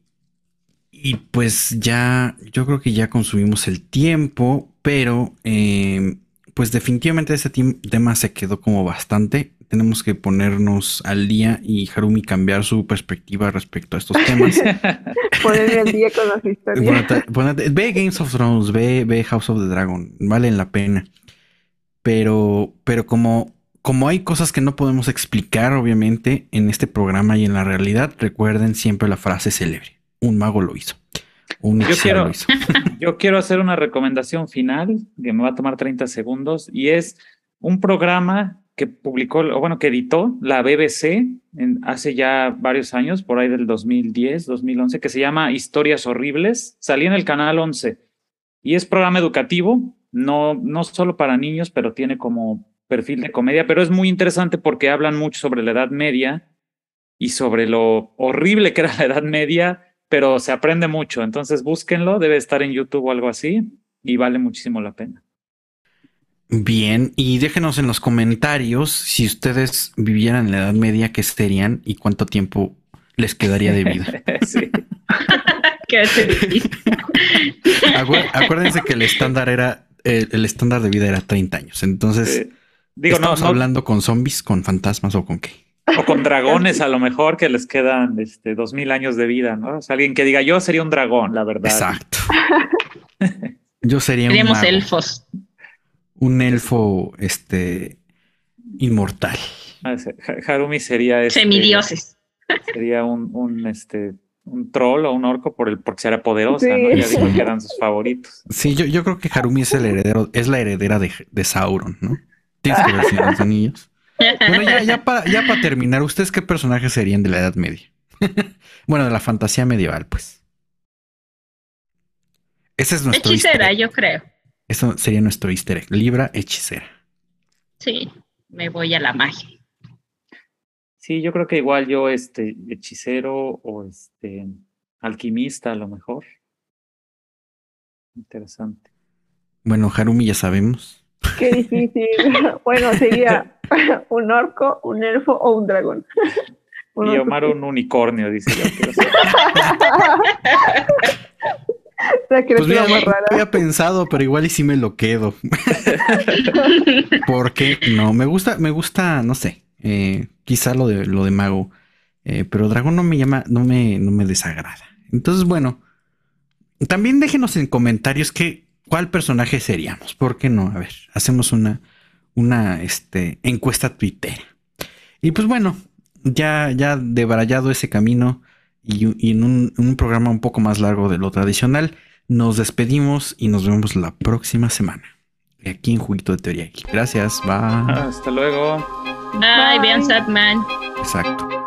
y pues ya yo creo que ya consumimos el tiempo, pero eh, pues definitivamente ese tema se quedó como bastante tenemos que ponernos al día y Harumi cambiar su perspectiva respecto a estos temas. Ponerme al día con las historias. ve Games of Thrones, ve, House of the Dragon, valen la pena. Pero, pero como, como hay cosas que no podemos explicar, obviamente, en este programa y en la realidad, recuerden siempre la frase célebre. Un mago lo hizo. Un yo quiero, lo hizo. yo quiero hacer una recomendación final que me va a tomar 30 segundos y es un programa que publicó, o bueno, que editó la BBC hace ya varios años, por ahí del 2010, 2011, que se llama Historias Horribles. Salía en el canal 11 y es programa educativo, no, no solo para niños, pero tiene como perfil de comedia, pero es muy interesante porque hablan mucho sobre la Edad Media y sobre lo horrible que era la Edad Media, pero se aprende mucho. Entonces búsquenlo, debe estar en YouTube o algo así y vale muchísimo la pena. Bien, y déjenos en los comentarios si ustedes vivieran en la Edad Media, qué serían y cuánto tiempo les quedaría de vida. sí. Acuérdense que el estándar era, el, estándar de vida era 30 años. Entonces, digo, ¿estamos hablando con zombies, con fantasmas o con qué? O con dragones, a lo mejor que les quedan este, dos mil años de vida, ¿no? O sea, alguien que diga yo sería un dragón, la verdad. Exacto. Yo sería Seríamos elfos un elfo este inmortal. Ah, Harumi sería este, semidioses. Sería un, un este un troll o un orco por el porque será poderosa, ¿no? Ya dijo que eran sus favoritos. Sí, yo, yo creo que Harumi es el heredero, es la heredera de, de Sauron, ¿no? Tienes que decir los anillos. Bueno, ya, ya para ya para terminar, ¿ustedes qué personajes serían de la Edad Media? bueno, de la fantasía medieval, pues. Ese es nuestro. Hechicera, yo creo. Eso sería nuestro easter egg. Libra hechicera. Sí, me voy a la magia. Sí, yo creo que igual yo, este, hechicero o este, alquimista a lo mejor. Interesante. Bueno, Harumi ya sabemos. Qué difícil. bueno, sería un orco, un elfo o un dragón. Y Omar un unicornio, dice yo. pues mira, había pensado, pero igual y sí me lo quedo. Porque no, me gusta, me gusta, no sé, eh, quizá lo de lo de mago, eh, pero dragón no me llama, no me, no me desagrada. Entonces, bueno, también déjenos en comentarios que, cuál personaje seríamos. ¿Por qué no? A ver, hacemos una, una este, encuesta Twitter. Y pues bueno, ya, ya debrayado ese camino y, en un, programa un poco más largo de lo tradicional, nos despedimos y nos vemos la próxima semana. Aquí en Juguito de Teoría. Gracias, bye. Hasta luego. Bye, bien Sadman. Exacto.